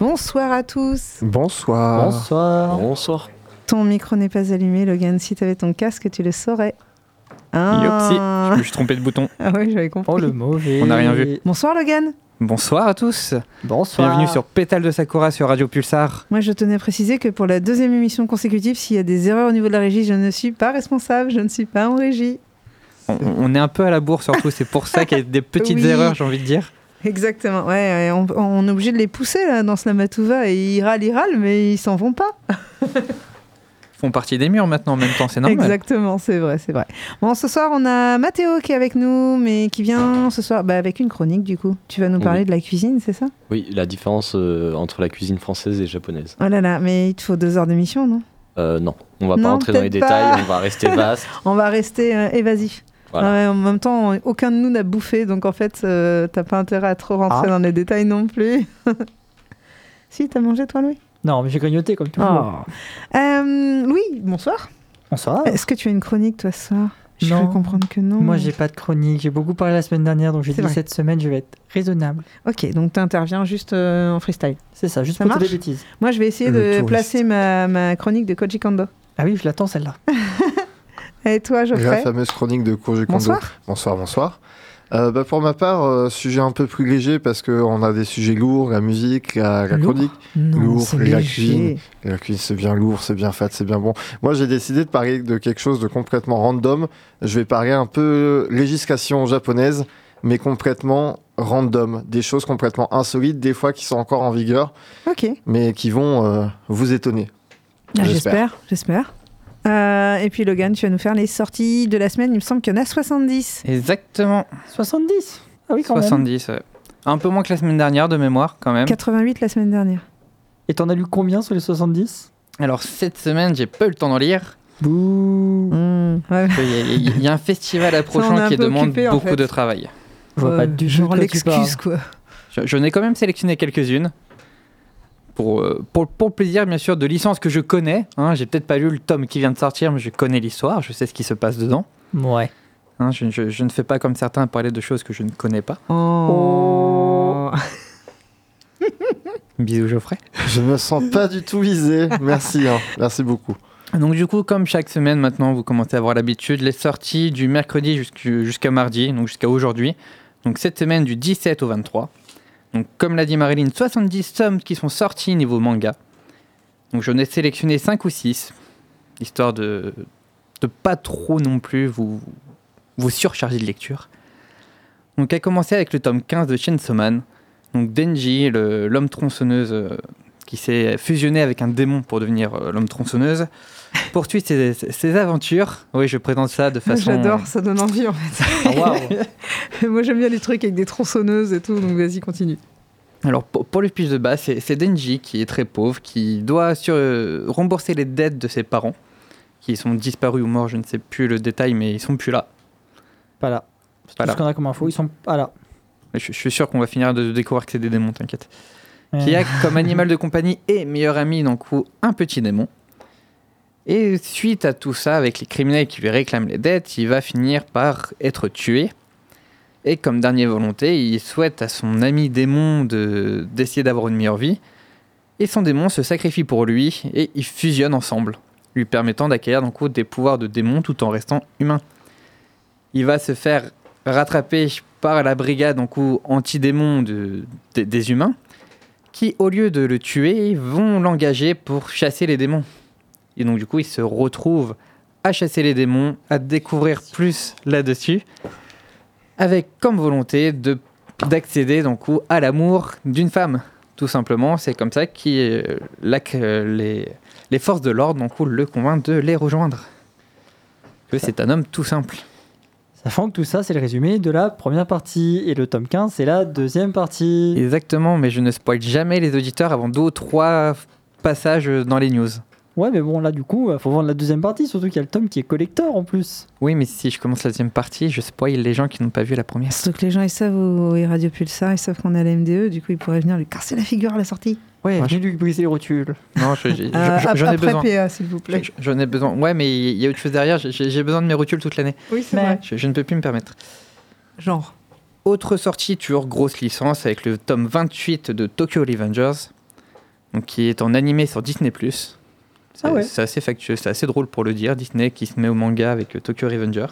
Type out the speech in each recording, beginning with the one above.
Bonsoir à tous. Bonsoir. Bonsoir. Bonsoir. Ton micro n'est pas allumé, Logan. Si tu avais ton casque, tu le saurais. Yopsi, Ah, je me suis trompé de bouton. ah oui, j'avais compris. Oh le mauvais. On n'a rien vu. Bonsoir, Logan. Bonsoir à tous. Bonsoir. Bienvenue sur Pétale de Sakura sur Radio Pulsar. Moi, je tenais à préciser que pour la deuxième émission consécutive, s'il y a des erreurs au niveau de la régie, je ne suis pas responsable. Je ne suis pas en régie. On, on est un peu à la bourre surtout, c'est pour ça qu'il y a des petites Oui. erreurs, j'ai envie de dire. Exactement. Ouais, ouais, on, on est obligé de les pousser là, dans Slamatouva et ils râlent, ils râlent, mais ils s'en vont pas. Ils font partie des murs maintenant en même temps, c'est normal. Exactement, c'est vrai, c'est vrai. Bon, ce soir, on a Mathéo qui est avec nous, mais qui vient ce soir bah, avec une chronique du coup. Tu vas nous parler Oui. de la cuisine, c'est ça? Oui, la différence euh, entre la cuisine française et japonaise. Oh là là, mais il te faut deux heures d'émission, non? Euh, non, on va Non, pas rentrer dans les détails, on va rester vaste. On va rester euh, évasif. Voilà. Ouais, en même temps, aucun de nous n'a bouffé, donc en fait, euh, t'as pas intérêt à trop rentrer Ah. dans les détails non plus. si, t'as mangé toi, Louis? Non, mais j'ai grignoté comme toujours. Euh, Louis, bonsoir. Bonsoir. Est-ce que tu as une chronique toi ce soir? Je Non. peux comprendre que non. Moi, j'ai pas de chronique. J'ai beaucoup parlé la semaine dernière, donc j'ai dit vrai. cette semaine, je vais être raisonnable. Ok, donc t'interviens juste euh, en freestyle. C'est ça, juste Ça pour marche des bêtises. Moi, je vais essayer Le de touriste. placer ma, ma chronique de Koji Kondo. Ah oui, je l'attends celle-là. Et toi, La Geoffrey fameuse chronique de Kondo. Bonsoir. Bonsoir, bonsoir. Euh, bah, pour ma part, euh, sujet un peu plus léger parce qu'on a des sujets lourds, la musique, la, la Lourd chronique. Non, Lourd, la cuisine. La cuisine, c'est bien lourd, c'est bien fat, c'est bien bon. Moi, j'ai décidé de parler de quelque chose de complètement random. Je vais parler un peu législation japonaise, mais complètement random. Des choses complètement insolites, des fois qui sont encore en vigueur, mais qui vont euh, vous étonner. Ah, j'espère, j'espère. Euh, et puis Logan, tu vas nous faire les sorties de la semaine. Il me semble qu'il y en a 70. Exactement, 70 Ah oui, quand même. 70. ouais. Un peu moins que la semaine dernière de mémoire quand même. 88 la semaine dernière. Et t'en as lu combien sur les 70 Alors cette semaine, j'ai pas eu le temps d'en lire. Bouh. Mmh, ouais. Il y, a- il y a un festival approchant un qui demande occupé, en beaucoup fait. de travail. Je vois Ouais, pas du tout genre l'excuse quoi. Je- J'en ai quand même sélectionné quelques-unes. Pour, euh, pour, pour le plaisir, bien sûr, de licences que je connais. Hein, J'ai peut-être pas lu le tome qui vient de sortir, mais je connais l'histoire, je sais ce qui se passe dedans. Ouais. Hein, je, je- je ne fais pas comme certains à parler de choses que je ne connais pas. Oh. Bisous Geoffrey. Je me sens pas du tout visé. Merci, hein. merci beaucoup. Donc du coup, comme chaque semaine maintenant, vous commencez à avoir l'habitude, les sorties du mercredi jusqu'à mardi, donc jusqu'à aujourd'hui. Donc cette semaine du 17 au 23. Donc comme l'a dit Marilyn, 70 tomes qui sont sortis niveau manga. Donc j'en ai sélectionné 5 ou 6, histoire de de pas trop non plus vous, vous surcharger de lecture. Donc à commencer avec le tome 15 de Chainsaw Man. Donc Denji, l'homme tronçonneuse euh, qui s'est fusionné avec un démon pour devenir euh, l'homme tronçonneuse, poursuit ses, ses- aventures. Oui, je présente ça de façon... J'adore, ça donne envie en fait. Ah, waouh. Moi j'aime bien les trucs avec des tronçonneuses et tout, donc vas-y, continue. Alors pour, le pitch de base, c'est Denji qui est très pauvre, qui doit sur, euh, rembourser les dettes de ses parents, qui sont disparus ou morts, je ne sais plus le détail, mais ils sont plus là. Pas là. C'est Pas tout là. ce qu'on a comme info. Ils sont pas là. Je, je suis sûr qu'on va finir de découvrir que c'est des démons, t'inquiète. Qui a comme animal de compagnie et meilleur ami d'un coup un petit démon. Et suite à tout ça, avec les criminels qui lui réclament les dettes, il va finir par être tué. Et comme dernière volonté, il souhaite à son ami démon de- d'essayer d'avoir une meilleure vie. Et son démon se sacrifie pour lui et ils fusionnent ensemble, lui permettant d'acquérir des pouvoirs de démon tout en restant humain. Il va se faire rattraper par la brigade anti-démon de- des- des humains qui, au lieu de le tuer, vont l'engager pour chasser les démons. Et donc, du coup, il se retrouve à chasser les démons, à découvrir plus là-dessus, avec comme volonté de d'accéder donc à l'amour d'une femme, tout simplement. C'est comme ça que les, les forces de l'ordre donc, le convainquent de les rejoindre. Que c'est un homme tout simple. Sachant que tout ça, c'est le résumé de la première partie. Et le tome 15, c'est la deuxième partie. Exactement, mais je ne spoil jamais les auditeurs avant deux ou trois passages dans les news. Ouais, mais bon, là, du coup, il faut vendre la deuxième partie. Surtout qu'il y a le tome qui est collector en plus. Oui, mais si je commence la deuxième partie, je spoil les gens qui n'ont pas vu la première. Surtout que les gens ils savent où est Radio Pulsar, ils savent qu'on est à la MDE, du coup ils pourraient venir lui casser la figure à la sortie. Ouais, Ouais, venez lui briser les rotules. Non, je- j'ai- Euh, j'en j'en ai après besoin. PA, s'il vous plaît. J'en ai besoin. Ouais, mais il y a autre chose derrière. J'ai- J'ai besoin de mes rotules toute l'année. Oui, c'est vrai. Je, je ne peux plus me permettre. Genre. Autre sortie, toujours grosse licence, avec le tome 28 de Tokyo Revengers. donc qui est en animé sur Disney+. C'est Ah ouais. c'est assez factueux, c'est assez drôle pour le dire. Disney qui se met au manga avec euh, Tokyo Revenger.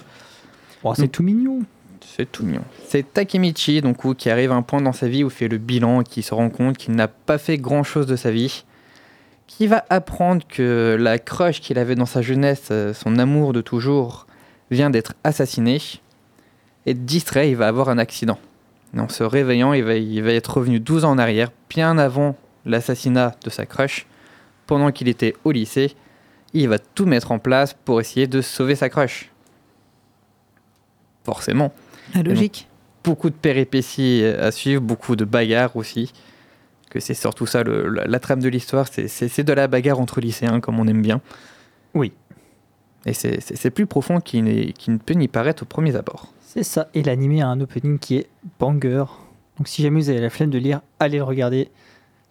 Oh, c'est tout mignon. C'est tout mignon. C'est Takemichi, donc, où- qui arrive à un point dans sa vie où il fait le bilan et qui se rend compte qu'il n'a pas fait grand chose de sa vie. Qui va apprendre que la crush qu'il avait dans sa jeunesse, euh, son amour de toujours, vient d'être assassiné. Et distrait, il va avoir un accident. Et en se réveillant, il va, il va être revenu 12 ans en arrière, bien avant l'assassinat de sa crush, pendant qu'il était au lycée. Il va tout mettre en place pour essayer de sauver sa crush. Forcément La logique. beaucoup de péripéties à suivre, beaucoup de bagarres aussi. Que c'est surtout ça, le- la, la trame de l'histoire, c'est- de la bagarre entre lycéens, comme on aime bien. Oui. Et c'est- plus profond qu'il ne peut n'y paraître au premier abord. C'est ça. Et l'animé a un opening qui est banger. Donc si jamais vous avez la flemme de lire, allez le regarder.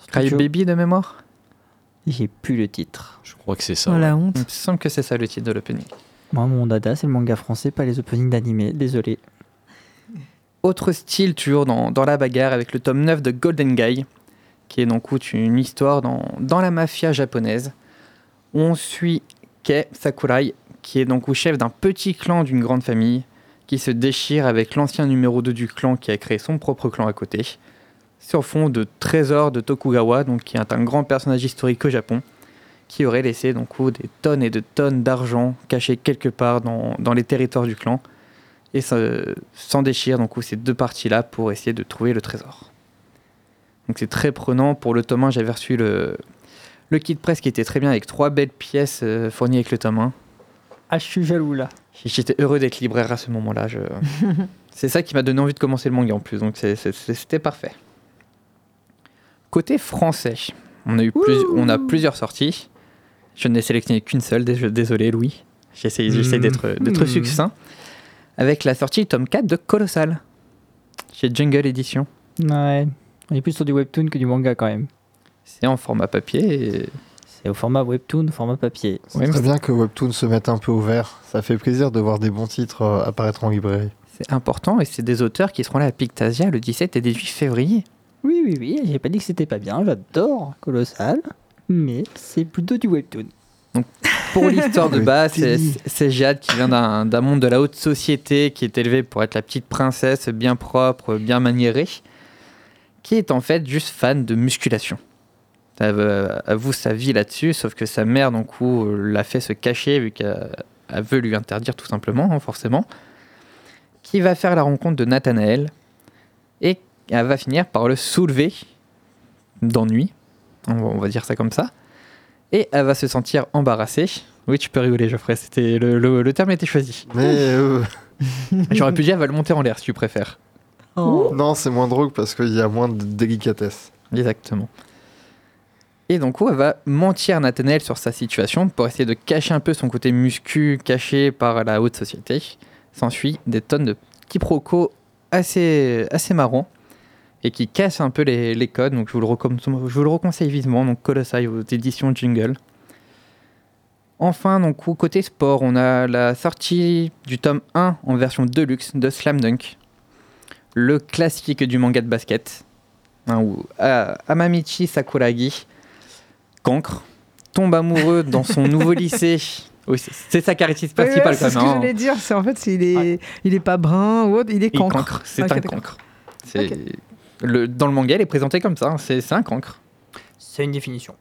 Cry. Baby de mémoire? J'ai plus le titre. Je crois que c'est ça. Oh la honte. Il me semble que c'est ça le titre de l'opening. Moi, mon dada, c'est le manga français, pas les openings d'animé. Désolé. Autre style, toujours dans, dans la bagarre, avec le tome 9 de Golden Guy, qui est donc une histoire dans, dans la mafia japonaise. On suit Kei Sakurai, qui est donc au chef d'un petit clan d'une grande famille, qui se déchire avec l'ancien numéro 2 du clan qui a créé son propre clan à côté, sur fond de trésors de Tokugawa, donc qui est un grand personnage historique au Japon, qui aurait laissé donc des tonnes et de tonnes d'argent cachés quelque part dans, dans les territoires du clan et s'en déchire donc ces deux parties-là pour essayer de trouver le trésor. Donc c'est très prenant. Pour le tome 1, j'avais reçu le, le kit presse qui était très bien avec trois belles pièces euh, fournies avec le tome 1. Ah, je suis jaloux là. J'étais heureux d'être libraire à ce moment-là. je- c'est ça qui m'a donné envie de commencer le manga en plus, donc c'était parfait. Côté français, on a, eu plus- on a plusieurs sorties. Je n'ai sélectionné qu'une seule, dés- désolé Louis. J'essaie j'essaie Mm. d'être d'être Mm. succinct. Avec la sortie du tome 4 de Colossal, chez Jungle Edition. Ouais. On est plus sur du webtoon que du manga quand même. C'est en format papier. et- C'est au format webtoon, format papier. C'est très bien que Webtoon se mette un peu au vert. Ça fait plaisir de voir des bons titres euh, apparaître en librairie. C'est important et c'est des auteurs qui seront là à Pictasia le 17 et 18 février. Oui, oui, oui. J'ai pas dit que c'était pas bien. J'adore Colossal. Mais c'est plutôt du webtoon. Pour l'histoire de base, c'est Jade qui vient d'un monde de la haute société, qui est élevée pour être la petite princesse bien propre, bien maniérée, qui est en fait juste fan de musculation. Elle avoue sa vie là-dessus, sauf que sa mère, donc, coup, l'a fait se cacher, vu qu'elle elle veut lui interdire tout simplement, hein, forcément. Qui va faire la rencontre de Nathanaël, et elle va finir par le soulever d'ennui, on va- on va dire ça comme ça et elle va se sentir embarrassée. Oui, tu peux rigoler, Geoffrey, c'était le, le- le terme a été choisi. Mais euh, J'aurais pu dire, elle va le monter en l'air si tu préfères. non, c'est moins drôle parce qu'il y a moins de délicatesse. Exactement. Et donc, où elle va mentir à Nathanaël sur sa situation pour essayer de cacher un peu son côté muscu caché par la haute société. S'ensuit des tonnes de quiproquos assez, assez marrants et qui cassent un peu les, les codes. Donc, je vous, le je vous le reconseille vivement. Donc, Colossal aux éditions Jingle. Enfin, donc, côté sport, on a la sortie du tome 1 en version deluxe de Slam Dunk. Le classique du manga de basket. Hein, où Amamichi Sakuragi, cancre, tombe amoureux dans son nouveau lycée. Oui, c'est- sa caractéristique principale c'est ce que hein. j'allais dire. C'est en fait, il est, il est pas brun ou autre, il est cancre. c'est un cancre. C'est- Le, dans le manga, il est présenté comme ça, hein, c'est un cancre. C'est une définition.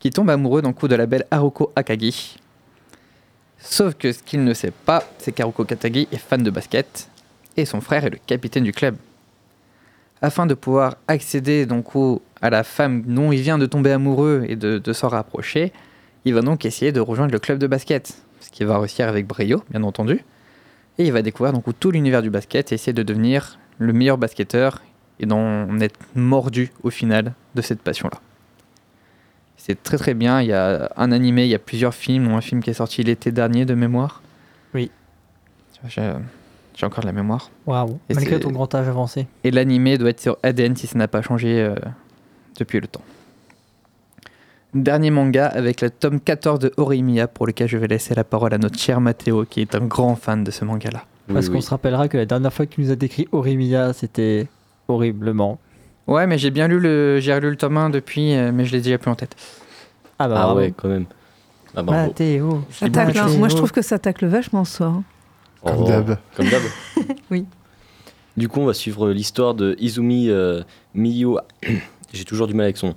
Qui tombe amoureux d'un coup de la belle Haruko Akagi. Sauf que ce qu'il ne sait pas, c'est qu'Haruko Akagi est fan de basket et son frère est le capitaine du club. Afin de pouvoir accéder donc au- à la femme dont il vient de tomber amoureux et de, de s'en rapprocher, il va donc essayer de rejoindre le club de basket, ce qu'il va réussir avec brio, bien entendu. Et il va découvrir donc tout l'univers du basket et essayer de devenir le meilleur basketteur et d'en être mordu au final de cette passion-là. C'est très très bien, il y a un animé, il y a plusieurs films, dont un film qui est sorti l'été dernier de mémoire. Oui. J'ai encore de la mémoire. Waouh. Et Malgré ton grand âge avancé. Et l'animé doit être sur ADN si ça n'a pas changé euh, depuis le temps. Dernier manga avec le tome 14 de Horimiya pour lequel je vais laisser la parole à notre cher Mathéo qui est un grand fan de ce manga-là. Parce Oui, qu'on se rappellera que la dernière fois que tu nous as décrit Orimiya, c'était horriblement. Ouais, mais j'ai bien lu le, j'ai relu le tome 1 depuis, euh, mais je l'ai déjà plus en tête. Ah bah Ah ouais, quand même. Ah. Ça tacle, hein. Moi, je trouve que ça tacle vachement soir. Comme Oh, d'hab. Comme d'hab. Oui. Du coup, on va suivre l'histoire de Izumi euh, Miyo. J'ai toujours du mal avec son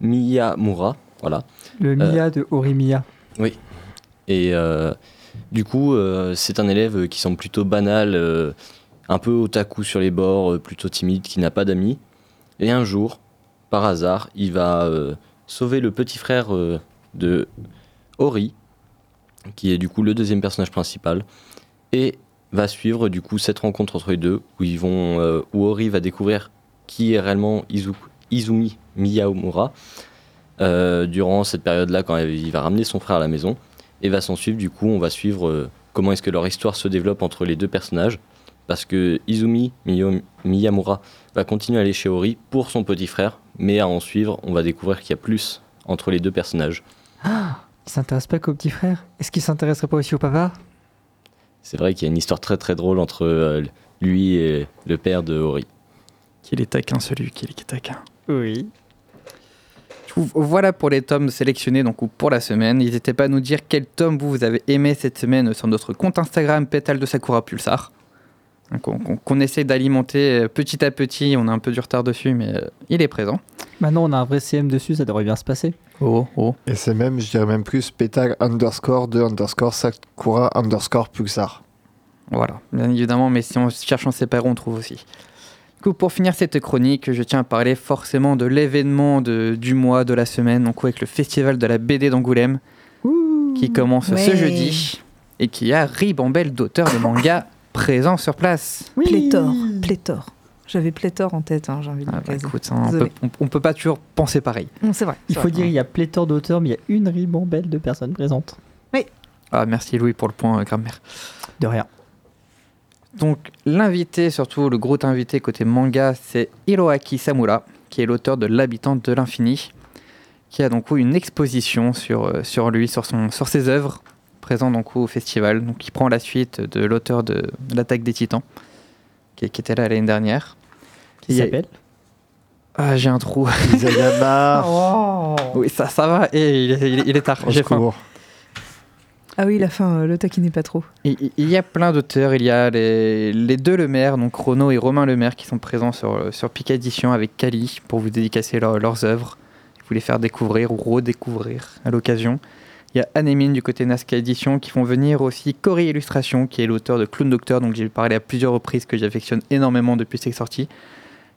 Miyamura. Voilà. Le Mia de Horimiya. Et euh, du coup, euh, c'est un élève qui semble plutôt banal, euh, un peu otaku sur les bords, euh, plutôt timide, qui n'a pas d'amis. Et un jour, par hasard, il va euh, sauver le petit frère euh, de Ori, qui est du coup le deuxième personnage principal, et va suivre du coup cette rencontre entre les deux, où ils vont, où Ori va découvrir qui est réellement Izu- Izumi Miyamura. durant cette période-là, quand il va ramener son frère à la maison, et va s'en suivre. Du coup, on va suivre comment est-ce que leur histoire se développe entre les deux personnages. Parce que Izumi Miyamura va continuer à aller chez Ori pour son petit frère, mais à en suivre, on va découvrir qu'il y a plus entre les deux personnages. Il s'intéresse pas qu'au petit frère Est-ce qu'il s'intéresserait pas aussi au papa? C'est vrai qu'il y a une histoire très très drôle entre euh, lui et le père de Ori. Qu'il est taquin, celui qui est taquin. Oui. Voilà pour les tomes sélectionnés donc ou pour la semaine. N'hésitez pas à nous dire quel tome vous, vous avez aimé cette semaine sur notre compte Instagram Pétale de Sakura Pulsar. On- Qu'on qu'on essaie d'alimenter euh, petit à petit. On a un peu du retard dessus, mais euh, il est présent. Maintenant, on a un vrai CM dessus, ça devrait bien se passer. Oh, oh. Et c'est même, je dirais même plus, pétale underscore de underscore Sakura underscore Pulsar. Voilà, bien évidemment, mais si on cherche en séparé, on trouve aussi. Du coup, pour finir cette chronique, je tiens à parler forcément de l'événement de- du mois, de la semaine, donc avec le festival de la BD d'Angoulême, qui commence ce jeudi, et qui a ribambelle d'auteurs de manga présents sur place. Pléthore, pléthore. J'avais pléthore en tête, hein, j'ai envie de Ah bah, écoute, hein, on, peut, on- on peut pas toujours penser pareil. Non, c'est vrai. Il faut vrai. dire, il y a pléthore d'auteurs, mais il y a une ribambelle de personnes présentes. Ah, merci Louis pour le point euh, grammaire. De rien. Donc l'invité, surtout le gros invité côté manga, c'est Hiroaki Samura, qui est l'auteur de L'habitant de l'infini, qui a donc une exposition sur, euh, sur lui, sur, son, sur ses œuvres, présent donc au festival. Donc il prend la suite de l'auteur de L'attaque des titans, qui, qui était là l'année dernière. Qui s'appelle? Ah, j'ai un trou. Isayama, Oh oui, ça, ça va, et il, est- il est- il est tard, j'ai faim. Ah oui, la fin, euh, le taquinez pas trop. Il, il y a plein d'auteurs. Il y a les, les deux Lemaire, donc Renaud et Romain Lemaire, qui sont présents sur, sur Pika Édition avec Kali pour vous dédicacer leur- leurs œuvres. Vous les faire découvrir ou redécouvrir à l'occasion. Il y a Anémine du côté Nazca Édition qui font venir aussi Cory Illustration, qui est l'auteur de Clown Doctor, donc j'ai parlé à plusieurs reprises que j'affectionne énormément depuis ses sorties,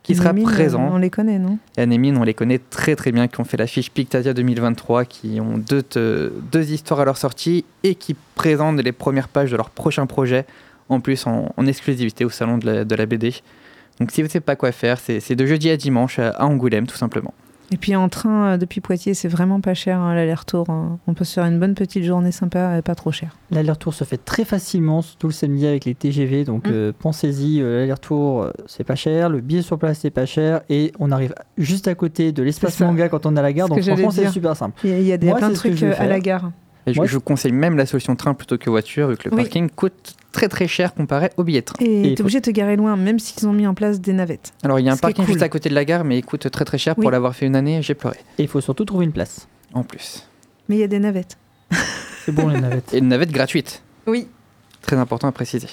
qui sera présent. On les connaît, non? Et Anémine, on les connaît très très bien, qui ont fait l'affiche Pictasia 2023, qui ont deux, te- deux histoires à leur sortie et qui présentent les premières pages de leur prochain projet, en plus en, en exclusivité au salon de la, de la BD. Donc si vous ne savez pas quoi faire, c'est de jeudi à dimanche à Angoulême tout simplement. Et puis en train euh, depuis Poitiers, c'est vraiment pas cher hein, l'aller-retour. hein. On peut se faire une bonne petite journée sympa et pas trop cher. L'aller-retour se fait très facilement, surtout le samedi avec les TGV. Donc Mm. euh, pensez-y, euh, l'aller-retour euh, c'est pas cher, le billet sur place c'est pas cher, et on arrive juste à côté de l'espace manga quand on est à la gare. Donc franchement c'est super simple. Il y a, il y a des, Moi, plein de trucs à la gare. Et je, conseille même la solution train plutôt que voiture, vu que le Oui. parking coûte très très cher comparé au billet de train. Et t'es obligé de te garer loin, même s'ils ont mis en place des navettes. Alors il y a un parking cool. juste à côté de la gare, mais il coûte très très cher. Oui. Pour l'avoir fait une année, j'ai pleuré. Et il faut surtout trouver une place. En plus. Mais il y a des navettes. C'est bon les navettes. Et une navette gratuite. Oui. Très important à préciser.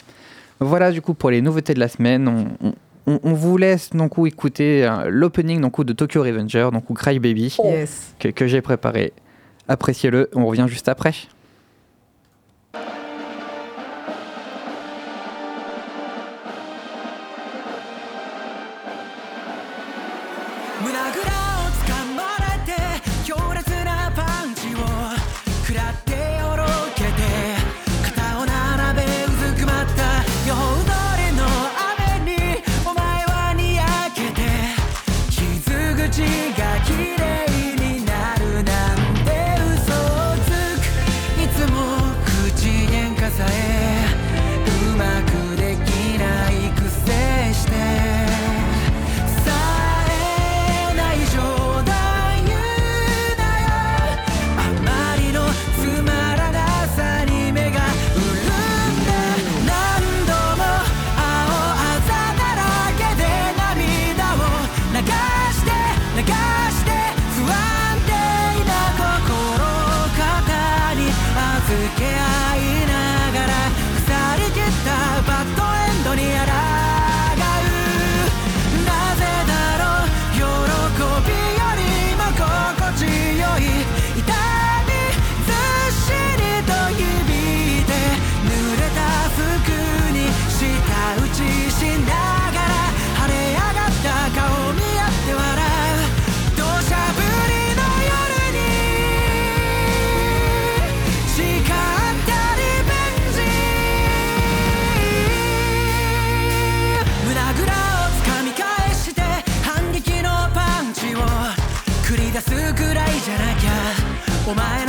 Voilà du coup pour les nouveautés de la semaine. On, on- on vous laisse donc ou écouter euh, l'opening donc ou de Tokyo Revenger, donc ou Cry Baby, Yes. que, que j'ai préparé. Appréciez-le, on revient juste après. 我们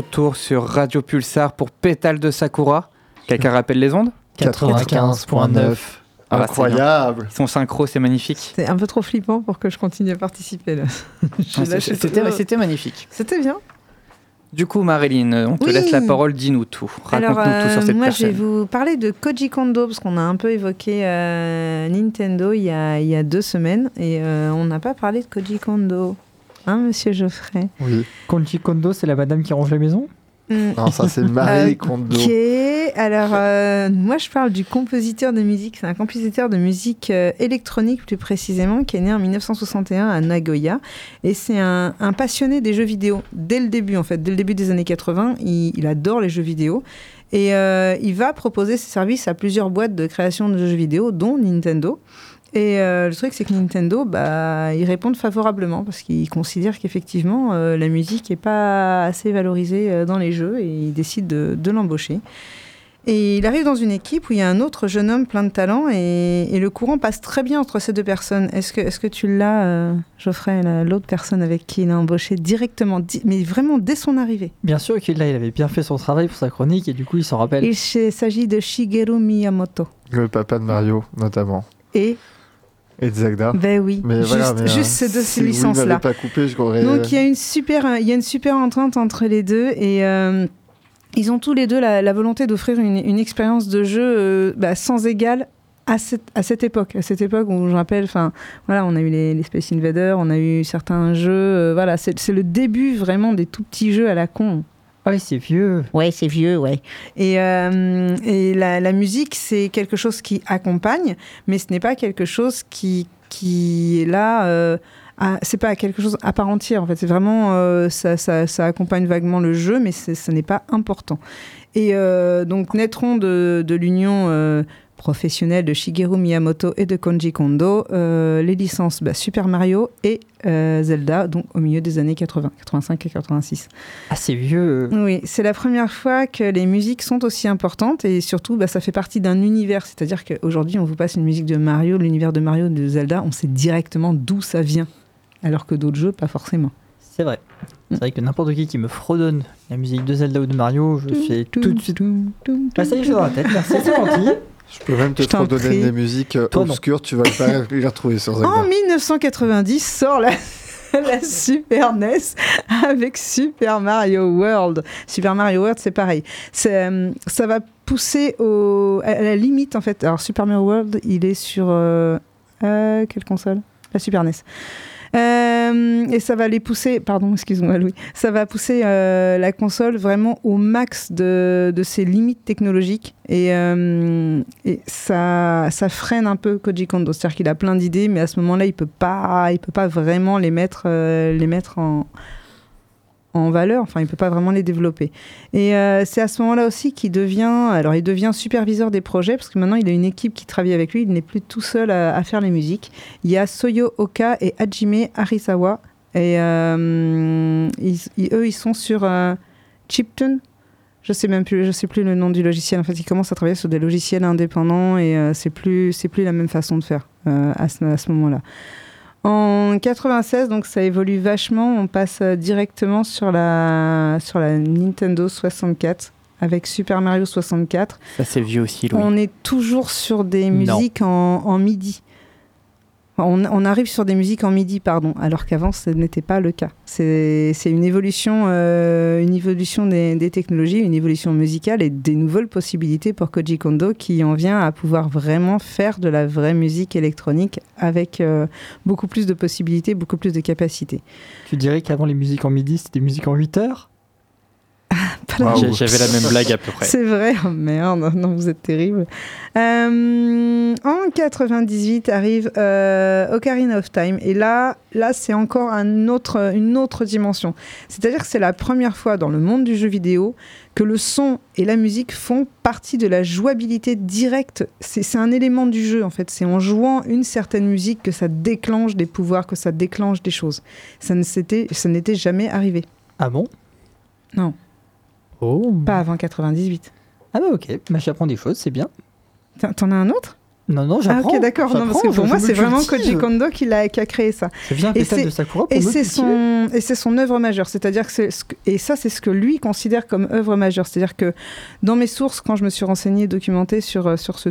retour sur Radio Pulsar pour Pétale de Sakura. Quelqu'un rappelle les ondes 95.9. Ah bah. Incroyable. Son synchro, c'est magnifique. C'est un peu trop flippant pour que je continue à participer là. Ah. C'était magnifique. C'était bien. Du coup, Marilyn, on te Oui. laisse la parole, dis-nous tout. Raconte-nous tout sur euh, cette moi, personne. je vais vous parler de Koji Kondo, parce qu'on a un peu évoqué euh, Nintendo il y, a, il y a deux semaines, et euh, on n'a pas parlé de Koji Kondo. Hein, monsieur Geoffrey Oui. Konji Kondo, c'est la madame qui range la maison Hmm. Non, ça c'est Marie Kondo. Ok, alors euh, moi je parle du compositeur de musique, c'est un compositeur de musique euh, électronique plus précisément, qui est né en 1961 à Nagoya, et c'est un, un passionné des jeux vidéo, dès le début en fait, dès le début des années 80, il, il adore les jeux vidéo, et euh, il va proposer ses services à plusieurs boîtes de création de jeux vidéo, dont Nintendo. Et euh, le truc, c'est que Nintendo, bah, ils répondent favorablement parce qu'ils considèrent qu'effectivement, euh, la musique n'est pas assez valorisée euh, dans les jeux et ils décident de, de l'embaucher. Et il arrive dans une équipe où il y a un autre jeune homme plein de talent et, et le courant passe très bien entre ces deux personnes. Est-ce que, est que tu l'as, euh, Geoffrey, la- l'autre personne avec qui il a embauché directement, di- mais vraiment dès son arrivée? Bien sûr qu'il là, il avait bien fait son travail pour sa chronique et du coup, il s'en rappelle. Il s'agit de Shigeru Miyamoto. Le papa de Mario, notamment. Et, Et de Zelda. ben oui, Mais juste, voilà, mais, juste euh, ces deux si licences-là. m'avez pas coupé, je croirais. Donc il y a une super, il y a une super entente entre les deux et euh, ils ont tous les deux la, la volonté d'offrir une, une expérience de jeu euh, bah, sans égal à cette, à cette époque, à cette époque où je rappelle, enfin voilà, on a eu les, les Space Invaders, on a eu certains jeux, euh, voilà, c'est le début vraiment des tout petits jeux à la con. Oui, c'est vieux. Ouais, c'est vieux, ouais. Et, euh, et la, la musique, c'est quelque chose qui accompagne, mais ce n'est pas quelque chose qui, qui est là. Euh, c'est pas quelque chose à part entière, en fait. C'est vraiment. euh, ça, ça, ça accompagne vaguement le jeu, mais ce n'est pas important. Et euh, donc, naîtront de, de l'union. Professionnelle de Shigeru Miyamoto et de Konji Kondo, euh, les licences bah, Super Mario et euh, Zelda, donc au milieu des années 80, 85 et 86. Ah, c'est vieux. Oui, c'est la première fois que les musiques sont aussi importantes et surtout, bah, ça fait partie d'un univers. C'est-à-dire qu'aujourd'hui, on vous passe une musique de Mario, l'univers de Mario, de Zelda, on sait directement d'où ça vient. Alors que d'autres jeux, pas forcément. C'est vrai. C'est vrai que n'importe qui qui me fredonne la musique de Zelda ou de Mario, je sais tout de suite. Ah, ça y est, j'ai dans la tête. Merci, c'est gentil. Je peux même te donner des musiques euh, Toi, non. obscures, tu vas pas les retrouver sur Zelda. En 1990 sort la, la Super NES avec Super Mario World. Super Mario World, c'est pareil. Euh, ça va pousser au, à la limite, en fait. Alors, Super Mario World, il est sur. euh, euh, quelle console? La Super NES. Euh, et ça va les pousser, pardon, excuse-moi Louis, ça va pousser euh, la console vraiment au max de, de ses limites technologiques. Et, euh, et ça, ça freine un peu Koji Kondo, c'est-à-dire qu'il a plein d'idées, mais à ce moment-là, il peut pas, il peut pas vraiment les mettre, euh, les mettre en, en valeur, enfin, il peut pas vraiment les développer. Et euh, c'est à ce moment-là aussi qu'il devient, alors il devient superviseur des projets parce que maintenant il a une équipe qui travaille avec lui, il n'est plus tout seul à, faire les musiques. Il y a Soyo Oka et Hajime Harisawa et euh, ils- eux ils sont sur euh, Chiptune. Je sais même plus, je sais plus le nom du logiciel. En fait, ils commencent à travailler sur des logiciels indépendants et euh, c'est plus, plus la même façon de faire à ce, à ce moment-là. En 96, donc ça évolue vachement. On passe euh, directement sur la, sur la Nintendo 64 avec Super Mario 64. Ça, c'est vieux aussi, Louis. On est toujours sur des musiques en, en MIDI. On, arrive sur des musiques en MIDI, pardon, alors qu'avant ce n'était pas le cas. C'est une évolution, euh, une évolution des, des technologies, une évolution musicale et des nouvelles possibilités pour Koji Kondo qui en vient à pouvoir vraiment faire de la vraie musique électronique avec euh, beaucoup plus de possibilités, beaucoup plus de capacités. Tu dirais qu'avant les musiques en midi, c'était des musiques en 8 heures? J'ai- J'avais la même blague à peu près. C'est vrai, oh merde, non, vous êtes terrible. Euh, en 98 arrive euh, Ocarina of Time, et là, là c'est encore un autre, une autre dimension. C'est-à-dire que c'est la première fois dans le monde du jeu vidéo que le son et la musique font partie de la jouabilité directe. C'est c'est un élément du jeu, en fait. C'est en jouant une certaine musique que ça déclenche des pouvoirs, que ça déclenche des choses. Ça ne s'était- ça n'était jamais arrivé. Ah bon? Non. Oh Pas avant 98. Ah bah ok, bah, j'apprends des choses, c'est bien. T'en- as un autre? Non, non, Ah j'apprends. ok d'accord, non, parce que pour moi c'est vraiment. Koji Kondo qui, l'a- qui a créé ça. Je viens Et de Sakura pour Et c'est son, et c'est son œuvre majeure, c'est-à-dire que c'est ce que- et ça c'est ce que lui considère comme œuvre majeure, c'est-à-dire que dans mes sources quand je me suis renseignée, documentée sur euh, sur ce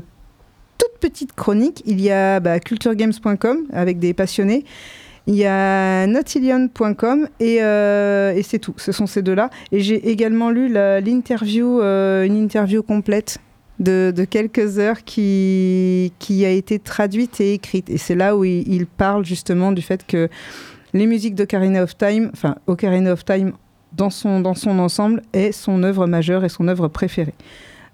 toute petite chronique, il y a bah, culturegames.com avec des passionnés. Il y a natillion.com et, euh, et c'est tout. Ce sont ces deux-là. Et j'ai également lu l'interview, euh, une interview complète de, quelques heures qui, a été traduite et écrite. Et c'est là où il, il parle justement du fait que les musiques d'Ocarina of Time, enfin Ocarina of Time dans son, dans son ensemble, est son œuvre majeure et son œuvre préférée.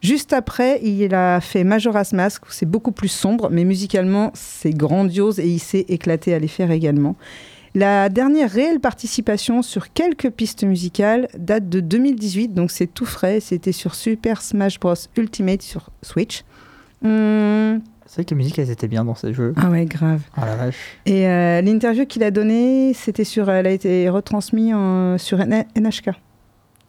Juste après, il a fait Majora's Mask, où c'est beaucoup plus sombre, mais musicalement, c'est grandiose et il s'est éclaté à les faire également. La dernière réelle participation sur quelques pistes musicales date de 2018, donc c'est tout frais. C'était sur Super Smash Bros. Ultimate sur Switch. Hum, C'est vrai que les musiques, elles étaient bien dans ces jeux. Ah ouais, grave. Ah la vache. Et euh, l'interview qu'il a donnée, c'était sur, elle a été retransmise en- sur NHK.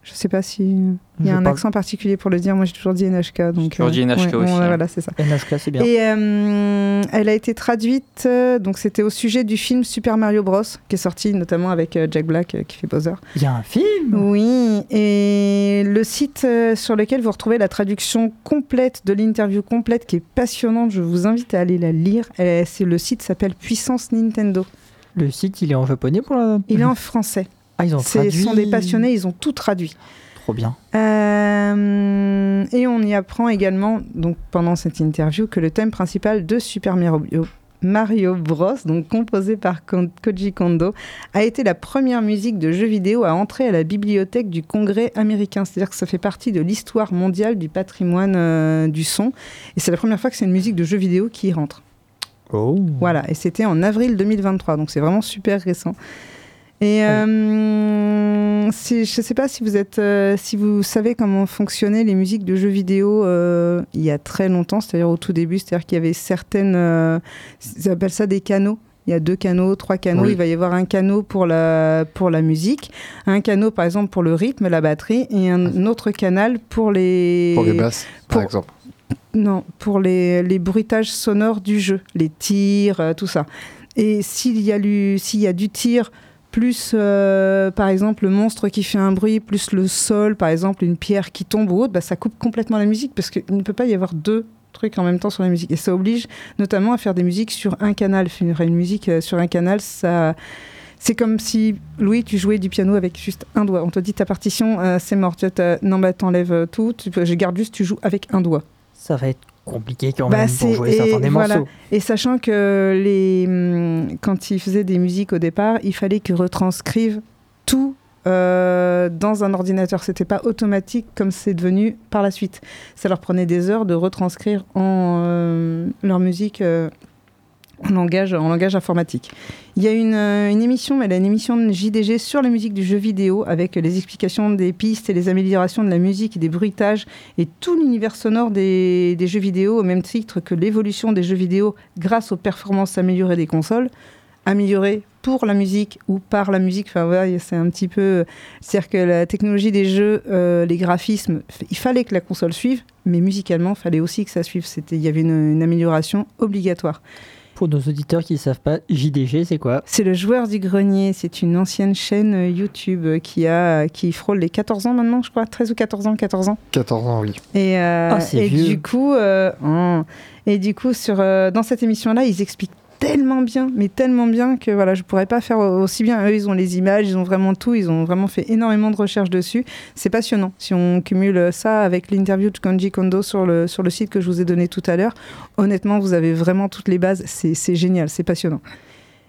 Je sais pas si il y Je a un parle- accent particulier pour le dire. Moi, j'ai toujours dit NHK, donc. toujours dit NHK ouais, aussi, hein. Voilà, c'est ça. NHK, c'est bien. Et euh, elle a été traduite, euh, donc c'était au sujet du film Super Mario Bros, qui est sorti notamment avec euh, Jack Black euh, qui fait Bowser. Il y a un film Oui, et le site euh, sur lequel vous retrouvez la traduction complète de l'interview complète, qui est passionnante, je vous invite à aller la lire. Euh, c'est le site s'appelle Puissance Nintendo. Le site, il est en japonais pour la... Il est en français. Ah, ils ont Ce traduit. sont des passionnés, ils ont tout traduit. Trop bien. Euh, et on y apprend également, donc pendant cette interview, que le thème principal de Super Mario, Mario Bros, donc composé par Koji Kondo, a été la première musique de jeu vidéo à entrer à la bibliothèque du Congrès américain. C'est-à-dire que ça fait partie de l'histoire mondiale du patrimoine euh, du son. Et c'est la première fois que c'est une musique de jeu vidéo qui y rentre. Oh. Voilà, et c'était en avril 2023, donc c'est vraiment super récent. Et euh, si- je ne sais pas si vous êtes, euh, si vous savez comment fonctionnaient les musiques de jeux vidéo euh, il y a très longtemps, c'est-à-dire au tout début, c'est-à-dire qu'il y avait certaines, ils appellent ça des canaux. Il y a deux canaux, trois canaux. Oui. Il va y avoir un canot pour la, pour la musique, un canot par exemple pour le rythme, la batterie, et un autre canal pour les, Pour les basses, pour- par exemple. non, pour les, les bruitages sonores du jeu, les tirs, tout ça. Et s'il y, a lu- s'il y a du tir, plus euh, par exemple le monstre qui fait un bruit, plus le sol, par exemple une pierre qui tombe ou autre, bah, ça coupe complètement la musique parce qu'il ne peut pas y avoir deux trucs en même temps sur la musique. Et ça oblige notamment à faire des musiques sur un canal. Faire une musique euh, sur un canal, ça, C'est comme si, Louis, tu jouais du piano avec juste un doigt. On te dit ta partition, euh, c'est mort. Tu non, bah t'enlèves tout. Je garde juste, tu joues avec un doigt. Ça va être compliqué quand Bah, même pour jouer et certains des voilà. morceaux. Et sachant que les, hum, quand ils faisaient des musiques au départ, il fallait qu'ils retranscrivent tout euh, dans un ordinateur. C'était pas automatique comme c'est devenu par la suite. Ça leur prenait des heures de retranscrire en euh, leur musique euh, en langage, informatique. Il y a une, euh, une émission, a une émission de JDG sur la musique du jeu vidéo avec les explications des pistes et les améliorations de la musique et des bruitages et tout l'univers sonore des, jeux vidéo au même titre que l'évolution des jeux vidéo grâce aux performances améliorées des consoles, améliorées pour la musique ou par la musique. Enfin ouais, c'est un petit peu, c'est-à-dire que la technologie des jeux, euh, les graphismes, il fallait que la console suive, mais musicalement, il fallait aussi que ça suive. Il y avait une amélioration obligatoire. Pour nos auditeurs qui ne savent pas, JDG, c'est quoi? C'est le joueur du grenier. C'est une ancienne chaîne YouTube qui a qui frôle les 14 ans maintenant, je crois, 13 ou 14 ans, 14 ans. 14 ans, oui. Et, euh, Ah, c'est et vieux. du coup, euh, hum. et du coup, sur euh, dans cette émission-là, ils expliquent tellement bien, mais tellement bien que voilà, je pourrais pas faire aussi bien. Eux, ils ont les images, ils ont vraiment tout, ils ont vraiment fait énormément de recherches dessus. C'est passionnant. Si on cumule ça avec l'interview de Kanji Kondo sur le sur le site que je vous ai donné tout à l'heure, honnêtement, vous avez vraiment toutes les bases. C'est génial, c'est passionnant.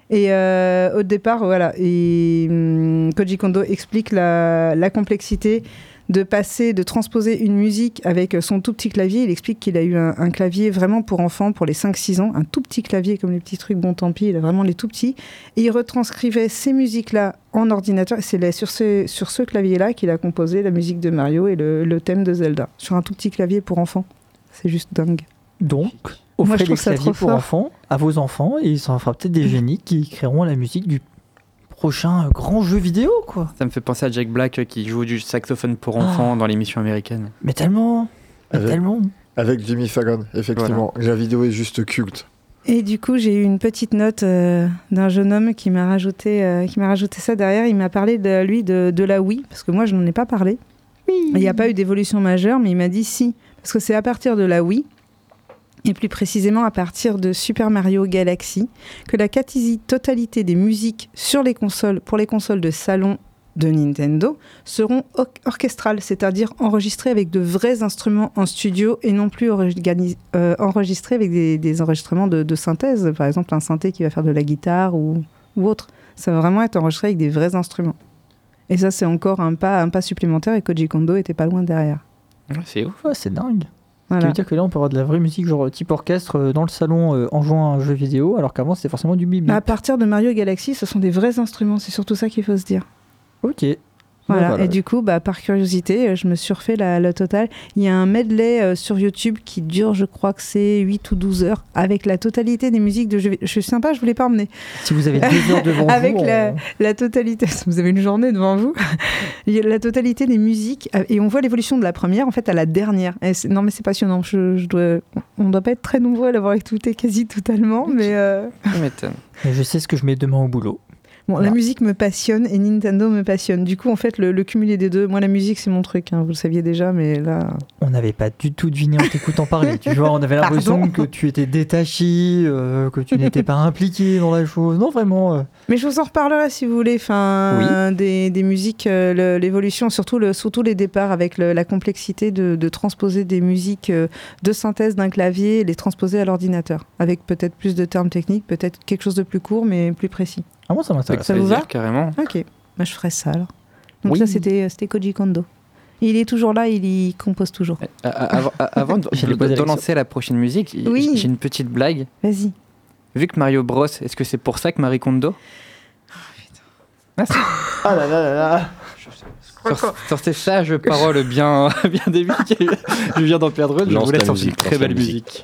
Et euh, au départ, voilà, hum, Koji Kondo explique la, la complexité de passer, de transposer une musique avec son tout petit clavier. Il explique qu'il a eu un, un clavier vraiment pour enfants, pour les 5-6 ans, un tout petit clavier comme les petits trucs, bon tant pis, il a vraiment les tout petits. Et il retranscrivait ces musiques-là en ordinateur. C'est sur ce, sur ce clavier-là qu'il a composé la musique de Mario et le, le thème de Zelda, sur un tout petit clavier pour enfants. C'est juste dingue. Donc, Moi, offrez je des claviers pour enfants à vos enfants et ça en fera peut-être des génies qui créeront la musique du prochain euh, grand jeu vidéo, quoi. Ça me fait penser à Jack Black euh, qui joue du saxophone pour enfants dans l'émission américaine. Mais tellement, mais Avec, tellement. avec Jimmy Fallon, effectivement. La vidéo est juste culte. Et du coup, j'ai eu une petite note euh, d'un jeune homme qui m'a rajouté, euh, qui m'a rajouté ça derrière. Il m'a parlé de lui de, de la Wii, parce que moi, je n'en ai pas parlé. Il n'y a pas eu d'évolution majeure, mais il m'a dit si, parce que c'est à partir de la Wii, et plus précisément à partir de Super Mario Galaxy, que la quasi-totalité des musiques sur les consoles, pour les consoles de salon de Nintendo, seront or- orchestrales, c'est-à-dire enregistrées avec de vrais instruments en studio et non plus euh, enregistrées avec des, enregistrements de, synthèse, par exemple un synthé qui va faire de la guitare ou, autre. Ça va vraiment être enregistré avec des vrais instruments. Et ça, c'est encore un pas, supplémentaire et Koji Kondo était pas loin derrière. C'est ouf. C'est dingue. Ça Voilà. veut dire que là, on peut avoir de la vraie musique, genre type orchestre, euh, dans le salon euh, en jouant à un jeu vidéo, alors qu'avant, c'était forcément du bibi. À partir de Mario Galaxy, ce sont des vrais instruments, c'est surtout ça qu'il faut se dire. Ok. Voilà. Voilà. Et du coup, bah, par curiosité, euh, je me suis refait la, la totale. Il y a un medley euh, sur YouTube qui dure, je crois que c'est 8 ou 12 heures, avec la totalité des musiques de jeux. Je suis sympa, je voulais pas emmener. Si vous avez deux heures devant Avec vous, la- on- La totalité, vous avez une journée devant vous. Il y a la totalité des musiques euh, et on voit l'évolution de la première en fait à la dernière. Et non mais c'est passionnant. Je, je dois, on doit pas être très nombreux à l'avoir écouté quasi totalement, euh. Mais je sais ce que je mets demain au boulot. Bon, la musique me passionne et Nintendo me passionne. Du coup, en fait, le, le cumulé des deux, moi la musique c'est mon truc. hein, vous le saviez déjà, mais là, On n'avait pas du tout deviné en t'écoutant parler. Tu vois, on avait l'impression que tu étais détaché, euh, que tu n'étais pas impliqué dans la chose. Non, vraiment. euh, Mais je vous en reparlerai si vous voulez. Enfin, Oui. des, des musiques, euh, l'évolution, surtout, le, surtout les départs avec le- la complexité de, de transposer des musiques de synthèse d'un clavier et les transposer à l'ordinateur. Avec peut-être plus de termes techniques, peut-être quelque chose de plus court mais plus précis. Ah, moi, ça m'intéresse. Ça vous plaisir, va carrément. Ok, bah, je ferai ça alors. Donc Oui. ça, c'était euh, c'était Koji Kondo. Il est toujours là, il y compose toujours. Euh, euh, avant, avant de, lancer la prochaine musique, Oui. j'ai une petite blague. Vas-y. Vu que Mario Bros, est-ce que c'est pour ça que Marie Kondo? Ah là là là là sur, sur ces sages paroles bien, bien débiles, je viens d'en perdre une, je vous la laisse musique, une très belle musique. musique.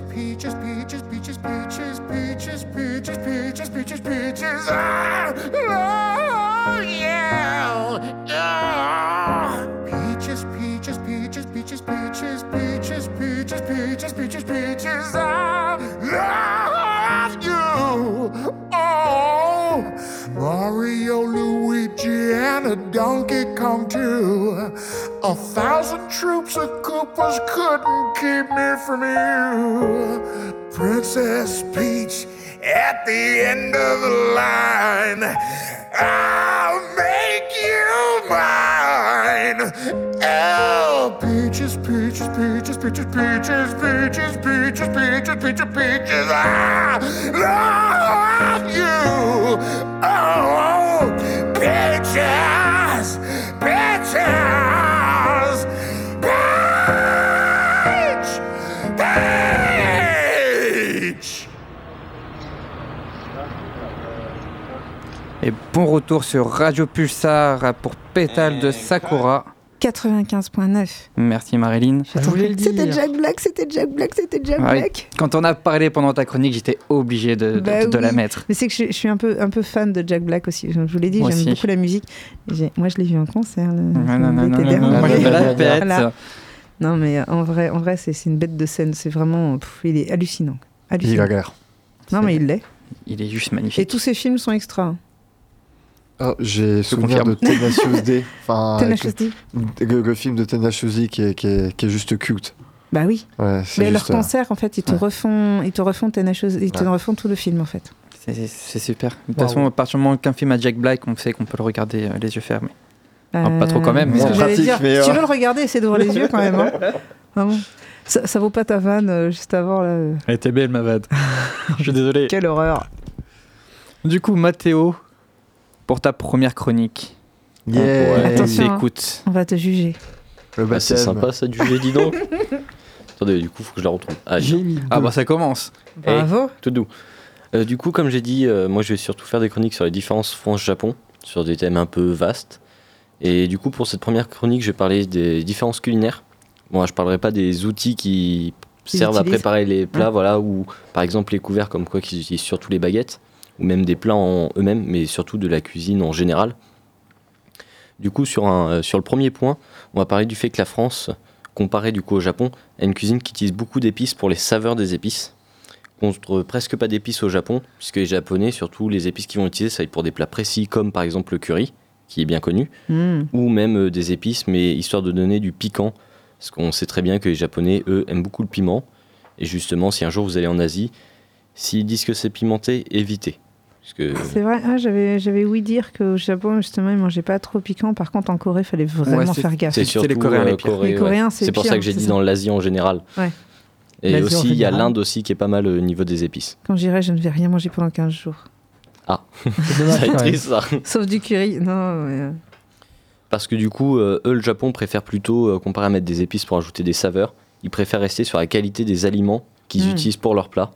Peaches, peaches, peaches, peaches, peaches, peaches, peaches, peaches, peaches, peaches. You. Yeah. Peaches, peaches, peaches, peaches, peaches, peaches, peaches, peaches, peaches, peaches. I love you. Oh, Mario, Luigi, and a Donkey Kong too. A thousand troops of Koopas couldn't keep me from you. Princess Peach at the end of the line. I'll make you mine. Oh, peaches, peaches, peaches, peaches, peaches, peaches, peaches, peaches, peaches, peaches. I love you. Oh, peach, peach. Et bon retour sur Radio Pulsar pour Pétale de Sakura. 95.9. Merci Marilyn. Je voulais le C'était. Jack Black, c'était Jack Black, c'était Jack Ah oui. Black. Quand on a parlé pendant ta chronique, j'étais obligé de, de- Bah de la oui. mettre. Mais c'est que je, je suis un peu, un peu fan de Jack Black aussi. Je vous l'ai dit, j'aime beaucoup la musique. Moi, je l'ai vu en concert. le- Non, non, non, non, non, dernier. non, moi, je me la pète. Voilà. Non, mais en vrai, en vrai c'est c'est une bête de scène. C'est vraiment. pff, il est hallucinant. Il hallucinant. a l'air. Non, mais il l'est. Il est juste Et magnifique. tous ces films sont extra. Oh, J'ai souvenir confirme. de Tenacious D. Enfin, avec Tenacious D. le, film de Tenacious D qui est, qui est, qui est juste culte. Bah oui. Ouais, Mais leur euh, concert, en fait, ils te ouais. refont, ils te refont Tenacious- ils te Ouais. refont refont tout le film, en fait. C'est- super. De toute façon, à partir du moment qu'un film a Jack Black, on sait qu'on peut le regarder euh, les yeux fermés. Euh, pas trop quand même, mais ce que en j'allais pratique, dire, mais, Si tu veux le regarder, essaie d'ouvrir les yeux quand même. hein. Vraiment. Ça, ça vaut pas ta vanne euh, juste avant là. Elle était belle ma vade. Je suis désolé. Quelle horreur. Du coup, Mathéo, pour ta première chronique, Yeah. Ouais. on Attention, hein. t'écoute. On va te juger. Bah, c'est sympa ça du jeu, dis donc. Attendez, du coup, faut que je la retrouve. Ah, J'ai mis Ah bah ça commence. Hey. Bravo. tout doux. Euh, du coup, comme j'ai dit, euh, moi je vais surtout faire des chroniques sur les différences France-Japon, sur des thèmes un peu vastes. Et du coup, pour cette première chronique, je vais parler des différences culinaires. Bon, je parlerai pas des outils qui servent à préparer les plats, Ouais. voilà, ou par exemple les couverts comme quoi qu'ils utilisent surtout les baguettes, ou même des plats en eux-mêmes, mais surtout de la cuisine en général. Du coup, sur, un, euh, sur le premier point, on va parler du fait que la France, comparée du coup au Japon, a une cuisine qui utilise beaucoup d'épices pour les saveurs des épices contre presque pas d'épices au Japon, puisque les Japonais, surtout les épices qu'ils vont utiliser, ça va être pour des plats précis comme par exemple le curry, qui est bien connu, Hmm. ou même euh, des épices, mais histoire de donner du piquant, parce qu'on sait très bien que les Japonais, eux, aiment beaucoup le piment, et justement, si un jour vous allez en Asie, s'ils disent que c'est pimenté, évitez. Que C'est vrai, ah, j'avais, j'avais ouï dire qu'au Japon, justement, ils mangeaient pas trop piquant. Par contre, en Corée, il fallait vraiment Ouais, c'est- faire gaffe. c'est c'est surtout les Coréens, euh, les pires. Corée, Les ouais. Coréens, c'est C'est pour pire, ça que j'ai c'est dit ça. dans l'Asie en général. Ouais. Et aussi, il y a l'Inde aussi qui est pas mal au niveau des épices. Quand j'irai, je ne vais rien manger pendant 15 jours. C'est quand même. triste, ça. Sauf du curry. Non, mais, euh, Parce que du coup, euh, eux, le Japon préfère plutôt, euh, comparé à mettre des épices pour ajouter des saveurs, ils préfèrent rester sur la qualité des aliments qu'ils Mm. utilisent pour leurs plats.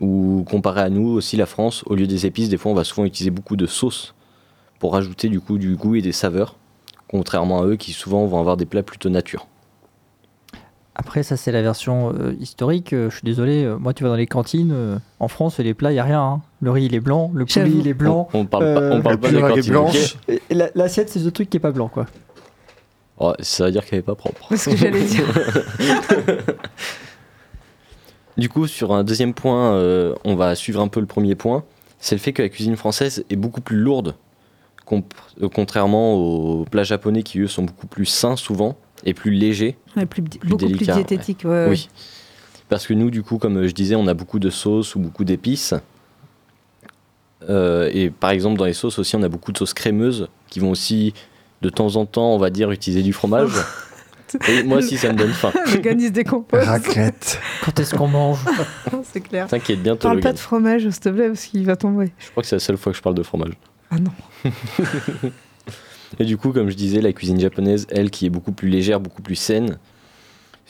Ou comparé à nous aussi, la France, au lieu des épices, des fois, on va souvent utiliser beaucoup de sauces pour rajouter du coup du goût et des saveurs. Contrairement à eux qui souvent vont avoir des plats plutôt nature. Après, ça, c'est la version euh, historique. Euh, je suis désolé, euh, moi, tu vas dans les cantines. euh, en France, les plats, il n'y a rien. hein. Le riz, il est blanc. Le poulet, il est blanc. On, on parle pas, on parle Le pas. Et la- L'assiette, c'est ce truc qui est pas blanc, quoi. Oh, ça veut dire qu'elle est pas propre. c'est ce que j'allais dire. Du coup, sur un deuxième point, euh, on va suivre un peu le premier point. C'est le fait que la cuisine française est beaucoup plus lourde, euh, contrairement aux plats japonais qui, eux, sont beaucoup plus sains souvent et plus légers. Ouais, plus, beaucoup plus diététique. ouais, ouais. Oui. Parce que nous, du coup, comme je disais, on a beaucoup de sauces ou beaucoup d'épices. Euh, et par exemple, dans les sauces aussi, on a beaucoup de sauces crémeuses qui vont aussi, de temps en temps, on va dire, utiliser du fromage. et moi aussi, ça me donne faim. Le gars, il se décompose. Raclette. Quand est-ce qu'on mange? C'est clair. T'inquiète, bientôt Parle le pas de fromage, s'il te plaît, parce qu'il va tomber. Je crois que c'est la seule fois que je parle de fromage. Ah non. Et du coup, comme je disais, la cuisine japonaise, elle, qui est beaucoup plus légère, beaucoup plus saine.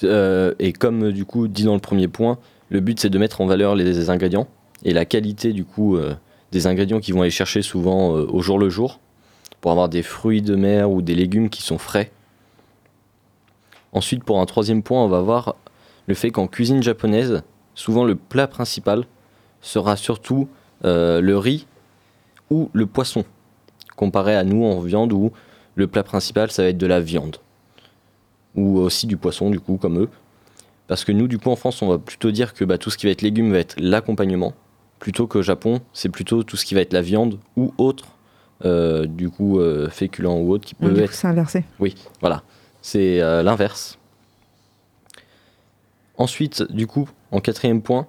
euh, et comme du coup dit dans le premier point, le but c'est de mettre en valeur les ingrédients et la qualité du coup euh, des ingrédients qu'ils vont aller chercher souvent euh, au jour le jour pour avoir des fruits de mer ou des légumes qui sont frais. Ensuite, pour un troisième point, on va voir le fait qu'en cuisine japonaise, souvent le plat principal sera surtout euh, le riz ou le poisson, comparé à nous en viande où le plat principal ça va être de la viande ou aussi du poisson du coup comme eux. Parce que nous du coup en France on va plutôt dire que bah, tout ce qui va être légumes va être l'accompagnement, plutôt qu'au Japon c'est plutôt tout ce qui va être la viande ou autre, euh, du coup euh, féculent ou autre qui peut coup, être c'est inversé. voilà, c'est euh, l'inverse. Ensuite, du coup, en quatrième point,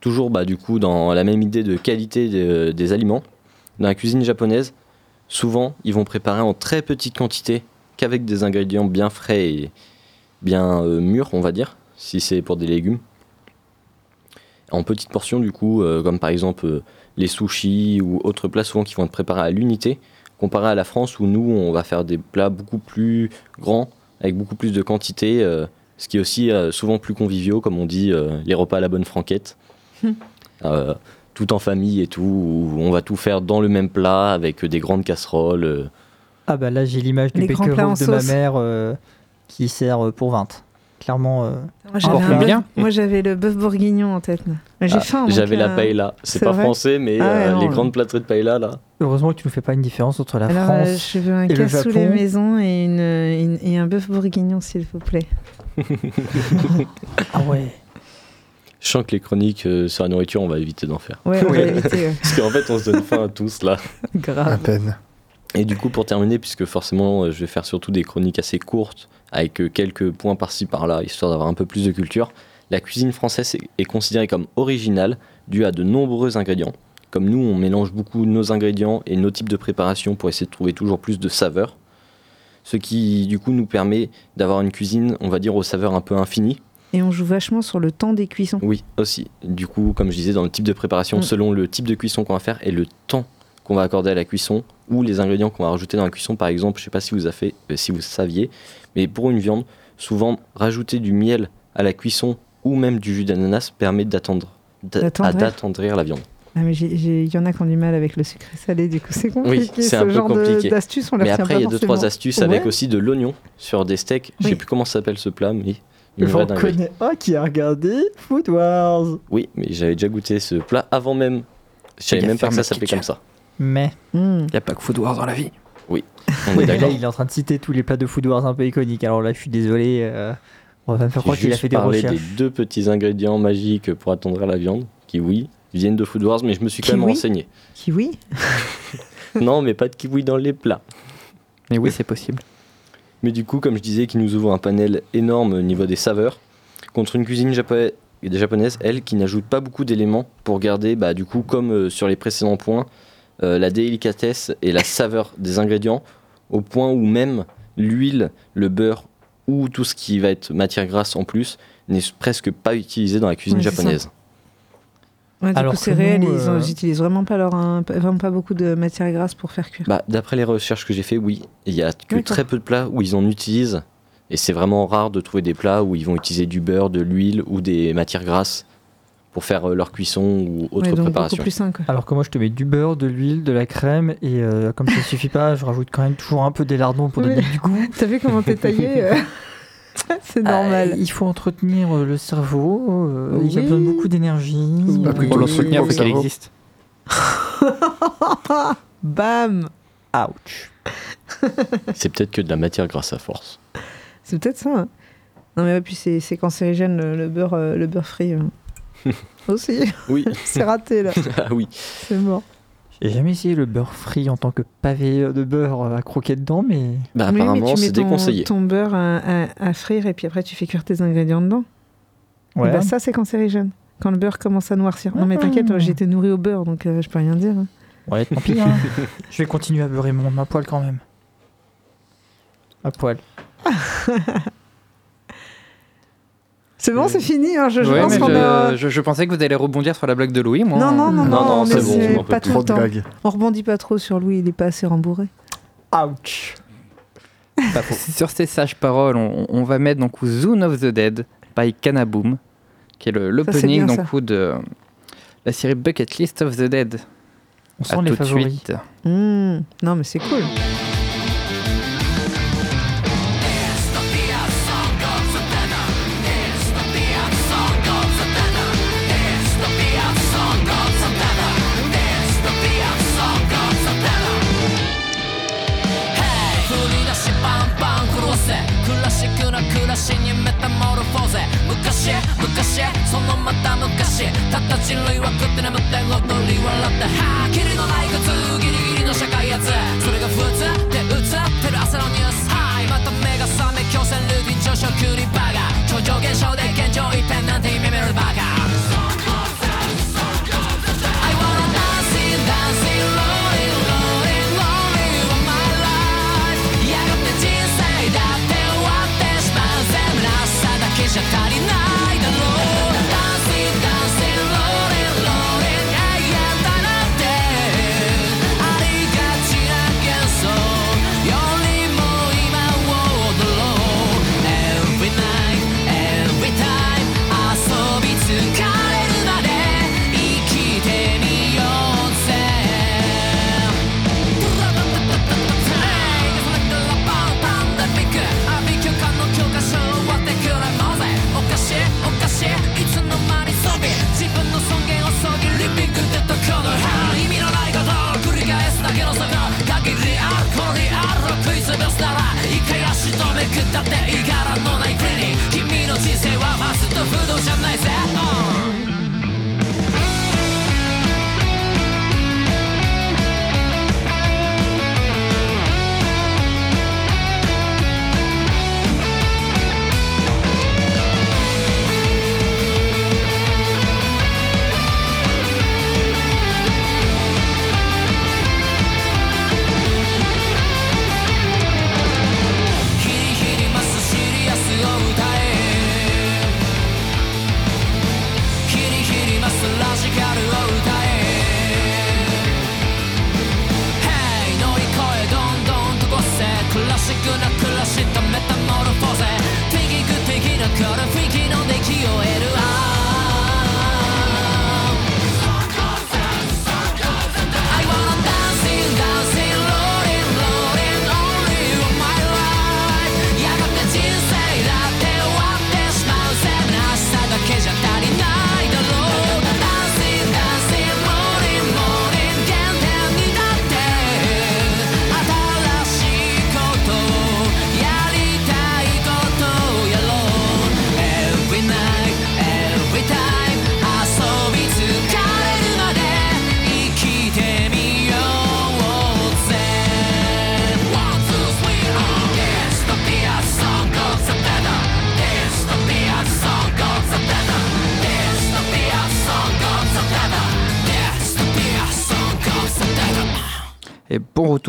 toujours bah, du coup dans la même idée de qualité de- des aliments, dans la cuisine japonaise, souvent ils vont préparer en très petite quantité qu'avec des ingrédients bien frais et bien euh, mûrs, on va dire, si c'est pour des légumes. En petites portions, du coup, euh, comme par exemple les sushis ou autres plats souvent qui vont être préparés à l'unité, comparé à la France où nous on va faire des plats beaucoup plus grands avec beaucoup plus de quantité euh, ce qui est aussi euh, souvent plus conviviaux comme on dit euh, les repas à la bonne franquette Euh, tout en famille et tout où on va tout faire dans le même plat avec des grandes casseroles euh. Ah bah là j'ai l'image du bakery de ma mère euh, qui sert pour 20. Clairement, euh, bœuf- Moi, j'avais le bœuf bourguignon en tête. J'ai Ah, faim. j'avais la euh, paella c'est pas vrai français mais Ah euh, non, les grandes plâtrées de paella là heureusement que tu ne fais pas une différence entre la Alors, euh, France. je veux un et le cassoulet Japon. maison et, une, une- et un bœuf bourguignon, s'il vous plaît. Ah ouais. je sens que les chroniques euh, sur la nourriture on va éviter d'en faire Ouais, on Oui. va éviter. ouais. parce qu'en fait on se donne faim à tous là À Grave. peine. Et du coup, pour terminer, puisque forcément, euh, je vais faire surtout des chroniques assez courtes, avec euh, quelques points par-ci par-là, histoire d'avoir un peu plus de culture, la cuisine française est, considérée comme originale, due à de nombreux ingrédients. Comme nous, on mélange beaucoup nos ingrédients et nos types de préparation pour essayer de trouver toujours plus de saveurs. Ce qui, du coup, nous permet d'avoir une cuisine, on va dire, aux saveurs un peu infinies. Et on joue vachement sur le temps des cuissons. Oui, aussi. Du coup, comme je disais, dans le type de préparation, Mm. selon le type de cuisson qu'on va faire et le temps qu'on va accorder à la cuisson ou les ingrédients qu'on va rajouter dans la cuisson. Par exemple, je sais pas si vous, a fait, euh, si vous saviez, mais pour une viande, souvent rajouter du miel à la cuisson ou même du jus d'ananas permet d'attendre, d'a- D'attendrir. à d'attendrir la viande. Ah, mais j'ai- j'ai- il y en a qui ont du mal avec le sucré salé, du coup c'est compliqué. c'est ce un peu genre compliqué. d'astuces, on les Mais après, il y a deux trois astuces avec aussi de l'oignon sur des steaks. Je sais Oui. plus comment ça s'appelle ce plat, mais J'en connais un qui a regardé Food Wars. Oui, mais j'avais déjà goûté ce plat avant même. Je savais même pas que ça s'appelait comme ça. Mais Hmm. Il n'y a pas que Food Wars dans la vie. On est là il est en train de citer tous les plats de Food Wars un peu iconiques. Alors là je suis désolé. euh, on va me faire croire qu'il a fait des recherches. des deux petits ingrédients magiques pour attendrir la viande, qui oui, viennent de Food Wars, mais je me suis quand même renseigné. Kiwi non, mais pas de kiwi dans les plats. Mais oui, c'est possible. Mais du coup, comme je disais, qui nous ouvre un panel énorme au niveau des saveurs, contre une cuisine japo- japonaise, elle, qui n'ajoute pas beaucoup d'éléments pour garder, bah, du coup, comme euh, sur les précédents points, euh, la délicatesse et la saveur des ingrédients, au point où même l'huile, le beurre ou tout ce qui va être matière grasse en plus n'est presque pas utilisé dans la cuisine Ouais, japonaise. Ouais, du Alors coup, c'est réel, nous, ils, euh, ils utilisent vraiment pas, leur, vraiment pas beaucoup de matière grasse pour faire cuire. Bah, D'après les recherches que j'ai fait, oui, il y a que très peu de plats où ils en utilisent. Et c'est vraiment rare de trouver des plats où ils vont utiliser du beurre, de l'huile ou des matières grasses pour faire euh, leur cuisson ou autre Ouais, donc préparation. beaucoup plus sain. quoi. Alors que moi je te mets du beurre, de l'huile, de la crème et euh, comme ça ne suffit pas, je rajoute quand même toujours un peu des lardons pour donner Oui. du goût. T'as vu comment t'es taillé euh C'est normal. Euh, il faut entretenir euh, le cerveau, euh, il a Oui. besoin de beaucoup d'énergie. pas pris Pour le l'entretenir, faut pour qu'il le existe. Bam Ouch. C'est peut-être que de la matière grasse à force. C'est peut-être ça. hein. Non mais ouais, puis c'est c'est cancérigène le, le beurre, le beurre frit. Aussi, Oui, c'est raté là, ah oui. c'est mort. J'ai jamais essayé le beurre frit en tant que pavé de beurre euh, à croquer dedans, mais Bah, Oui, mais apparemment, tu mets c'est ton, déconseillé. ton beurre à, à- à frire et puis après tu fais cuire tes ingrédients dedans. Et ouais. bah, ça c'est cancérigène. Quand le beurre commence à noircir. Non mais t'inquiète, Ah. j'ai été nourri au beurre donc euh, je peux rien dire. hein. Ouais, tant pis. hein. je vais continuer à beurrer mon ma poêle quand même. À poil. C'est bon, c'est fini. hein, Je, je Ouais, pense je, a. je- je pensais que vous allez rebondir sur la blague de Louis, moi. Non, non, non, Non, non, non, on c'est bon, pas Trop de. On rebondit pas trop sur lui, il est pas assez rembourré. Ouch. Sur ces sages paroles, on, on va mettre donc Zone of the Dead by Kanaboom, qui est l'opening de la série Bucket List of the Dead. On sent À les tout de favoris. suite. Hmm, Non, mais c'est cool. そのまた昔たった人類は食って眠って踊り笑ってはあキリのない靴ギリギリの社会やつ。それが普通って映ってる朝のニュース。はい。また目が覚め強制ルーティン上昇クリバーガー超常現象で現状一変なんて夢見るバーガーっていいからのない国。君の人生はファストフードじゃないぜ、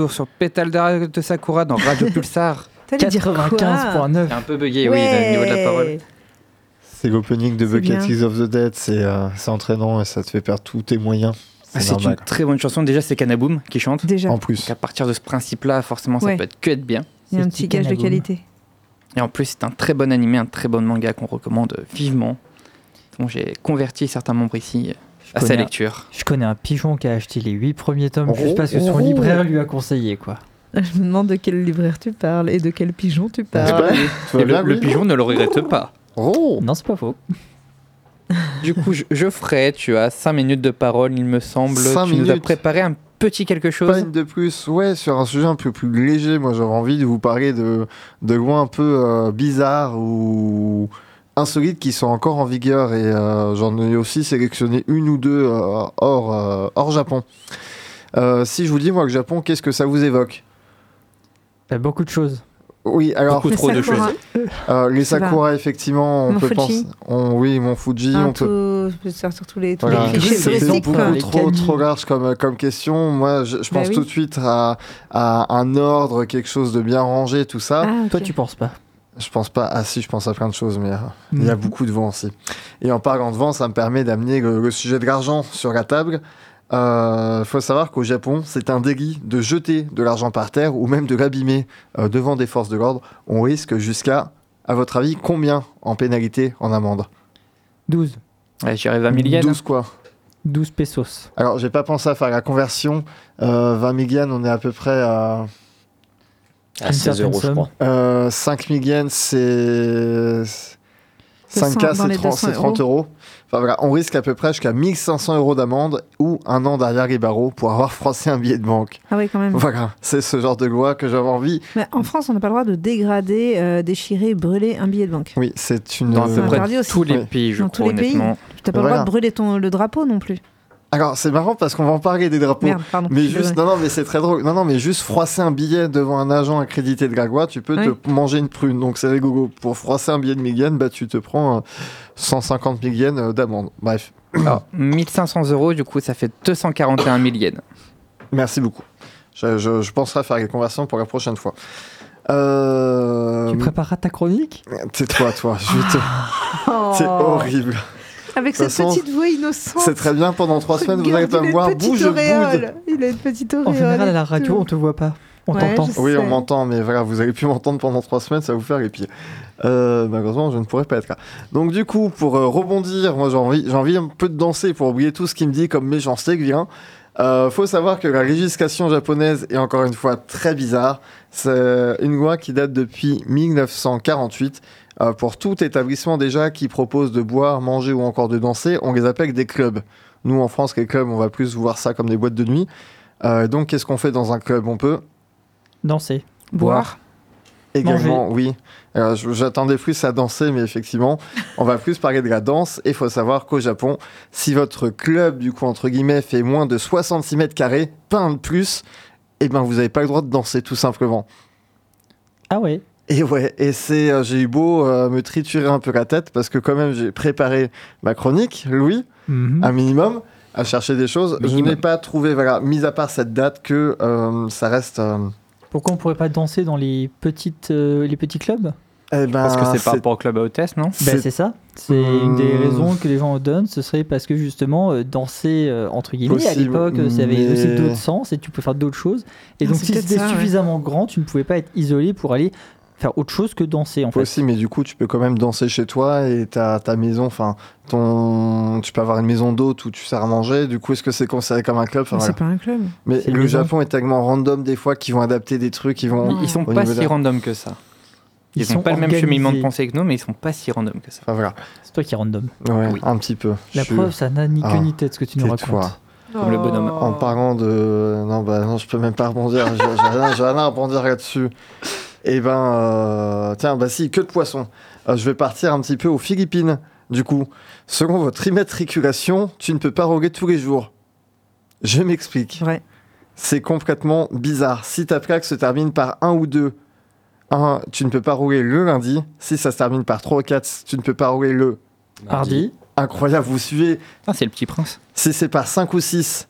retour sur Pétale de de Sakura dans Radio Pulsar. T'allais dire quoi 95.9. C'est un peu bugué, oui, au niveau de la parole. C'est l'opening de Bucket of the Dead, c'est euh, c'est entraînant et ça te fait perdre tous tes moyens. Ah, C'est une très bonne chanson. Déjà, c'est Kanaboom qui chante. Déjà, En Donc, plus, à partir de ce principe-là, forcément, ça Ouais. peut être que être bien. il y a un petit gage de qualité. Et en plus, c'est un très bon animé, un très bon manga qu'on recommande vivement. dont j'ai converti certains membres ici à sa un- lecture. Je connais un pigeon qui a acheté les 8 premiers tomes Oh, juste parce que son oh. libraire lui a conseillé quoi. Je me demande de quel libraire tu parles et de quel pigeon tu parles. tu Et le, le pigeon ne le regrette pas. Oh Non, c'est pas faux. Du coup, je, Geoffrey, tu as 5 minutes de parole, il me semble. Cinq tu nous as minutes. préparé un petit quelque Pas chose. une de plus, ouais, sur un sujet un peu plus léger. Moi, j'aurais envie de vous parler de, de lois un peu euh, bizarres ou insolites qui sont encore en vigueur. Et euh, j'en ai aussi sélectionné une ou deux euh, hors, euh, hors Japon. Euh, si je vous dis, moi, que Japon, qu'est-ce que ça vous évoque? A beaucoup de choses. Oui, alors, Beaucoup trop de choses. euh, les. Sakura, effectivement, on peut Fuji. penser. on- oui, mon Fuji, Un on peut. tout, sur tous les, tous Voilà. les clichés C'est- beaucoup quoi. Trop, trop large comme, comme question. Moi, je, je Bah pense oui. tout de suite à, à un ordre, quelque chose de bien rangé, tout ça. Ah. Toi, tu penses pas Je pense pas. Ah si, je pense à plein de choses, mais euh, il y a Mhm. beaucoup de vent aussi. Et en parlant de vent, ça me permet d'amener le, le sujet de l'argent sur la table. Il faut savoir qu'au Japon, c'est un délit de jeter de l'argent par terre ou même de l'abîmer euh, devant des forces de l'ordre. On risque jusqu'à, à votre avis, combien en pénalité, en amende? 12. Ouais, J'y arrive à millienne. 12 quoi? 12 pesos. Alors, j'ai pas pensé à faire la conversion. Euh, 20 000 yens, on est à peu près à. À Une 16 certaine euros, je crois. Euh, 5 000 yens, c'est. 5K, dans c'est les 30, 200 c'est 30 euros. Enfin voilà, on risque à peu près jusqu'à 1500 euros d'amende ou un an derrière les barreaux pour avoir froissé un billet de banque. Ah oui, quand même. Voilà, c'est ce genre de loi que j'avais envie. Mais en France, on n'a pas le droit de dégrader, euh, déchirer, brûler un billet de banque. Oui, c'est une. Dans à peu près tous les pays, je Dans crois, tous les pays. Tu n'as pas le Voilà. droit de brûler ton, le drapeau non plus. Alors, c'est marrant parce qu'on va en parler des drapeaux. Merde, pardon. Mais je juste, non, non, mais c'est très drôle. Non, non, mais juste froisser un billet devant un agent accrédité de Gagua, tu peux Oui. te manger une prune. Donc c'est rigolo. Pour froisser un billet de 1000 yens, bah, tu te prends euh, 150 000 yens euh, d'amende. Bref, Alors, 1500 euros, du coup, ça fait 241 000 yens. merci beaucoup. Je, je, je penserai à faire les conversions pour la prochaine fois. Euh... Tu prépareras ta chronique? Tais-toi, toi. Je te- Oh. C'est horrible. Avec cette façon, petite voix innocente. C'est très bien. Pendant trois semaines, vous n'allez pas me voir. Bouge, auréole. Il a une petite auréole. En général, à la radio, tout. on te voit pas. On Ouais, t'entend. Oui, on m'entend, mais voilà, vous avez pu m'entendre pendant trois semaines, ça va vous faire les pieds. Euh, malheureusement, je ne pourrais pas être là. Donc, du coup, pour euh, rebondir, moi j'ai envie, j'ai envie un peu de danser pour oublier tout ce qui me dit comme méchanceté que vient. Euh, faut savoir que la législation japonaise est encore une fois très bizarre. C'est une loi qui date depuis 1948. Euh, pour tout établissement déjà qui propose de boire, manger ou encore de danser, on les appelle des clubs. Nous en France, les clubs, on va plus voir ça comme des boîtes de nuit. Euh, donc qu'est-ce qu'on fait dans un club? On peut Danser. Boire. Également, oui. Alors, je- J'attendais plus à danser, mais effectivement, on va plus parler de la danse. Et il faut savoir qu'au Japon, si votre club, du coup, entre guillemets, fait moins de 66 mètres carrés, pas un de plus, eh ben, vous n'avez pas le droit de danser, tout simplement. Ah ouais. Et ouais, et c'est, euh, j'ai eu beau euh, me triturer un peu la tête, parce que quand même, j'ai préparé ma chronique, Louis, Mhm. un minimum, à chercher des choses. Je n'ai pas trouvé, voilà, mis à part cette date, que euh, ça reste... euh, Pourquoi on pourrait pas danser dans les, petites, euh, les petits clubs? Eh ben, Parce que c'est par rapport au club à hôtesse, non? Ben, c'est- ça. C'est une des Hmm. raisons que les gens donnent. Ce serait parce que justement, euh, danser, euh, entre guillemets, à l'époque, euh, ça avait mais- aussi d'autres sens et tu peux faire d'autres choses. Et Ah, donc, si c'était ça, ouais. suffisamment grand, tu ne pouvais pas être isolé pour aller faire autre chose que danser, en fait. Aussi, mais du coup, tu peux quand même danser chez toi et ta, ta maison, enfin, ton, tu peux avoir une maison d'hôte où tu sers à manger. Du coup, est-ce que c'est considéré comme un club? Enfin, Mais voilà. C'est pas un club. Mais le maison. Japon est tellement random des fois qu'ils vont adapter des trucs, ils vont. Ils sont pas si random que ça. Ils, Ils ont sont pas le même cheminement de pensée que nous, mais ils sont pas si random que ça. Enfin voilà, C'est toi qui es random. ouais, Oui. un petit peu. La Je preuve, ça n'a ni queue Ah, ni tête ce que tu nous racontes. Comme le bonhomme. En parlant de. Non, bah non, je peux même pas rebondir. J'ai rien à rebondir là-dessus. Et ben. euh, Tiens, bah si, que de poisson. Euh, je vais partir un petit peu aux Philippines. Du coup, selon votre immatriculation, tu ne peux pas roguer tous les jours. Je m'explique. Vrai. C'est complètement bizarre. Si ta plaque se termine par 1 ou 2, un, tu ne peux pas rouler le lundi. Si ça se termine par 3 ou 4, tu ne peux pas rouler le. Mardi. Incroyable, vous suivez. Ah, c'est le petit prince. Si c'est par 5 ou 6,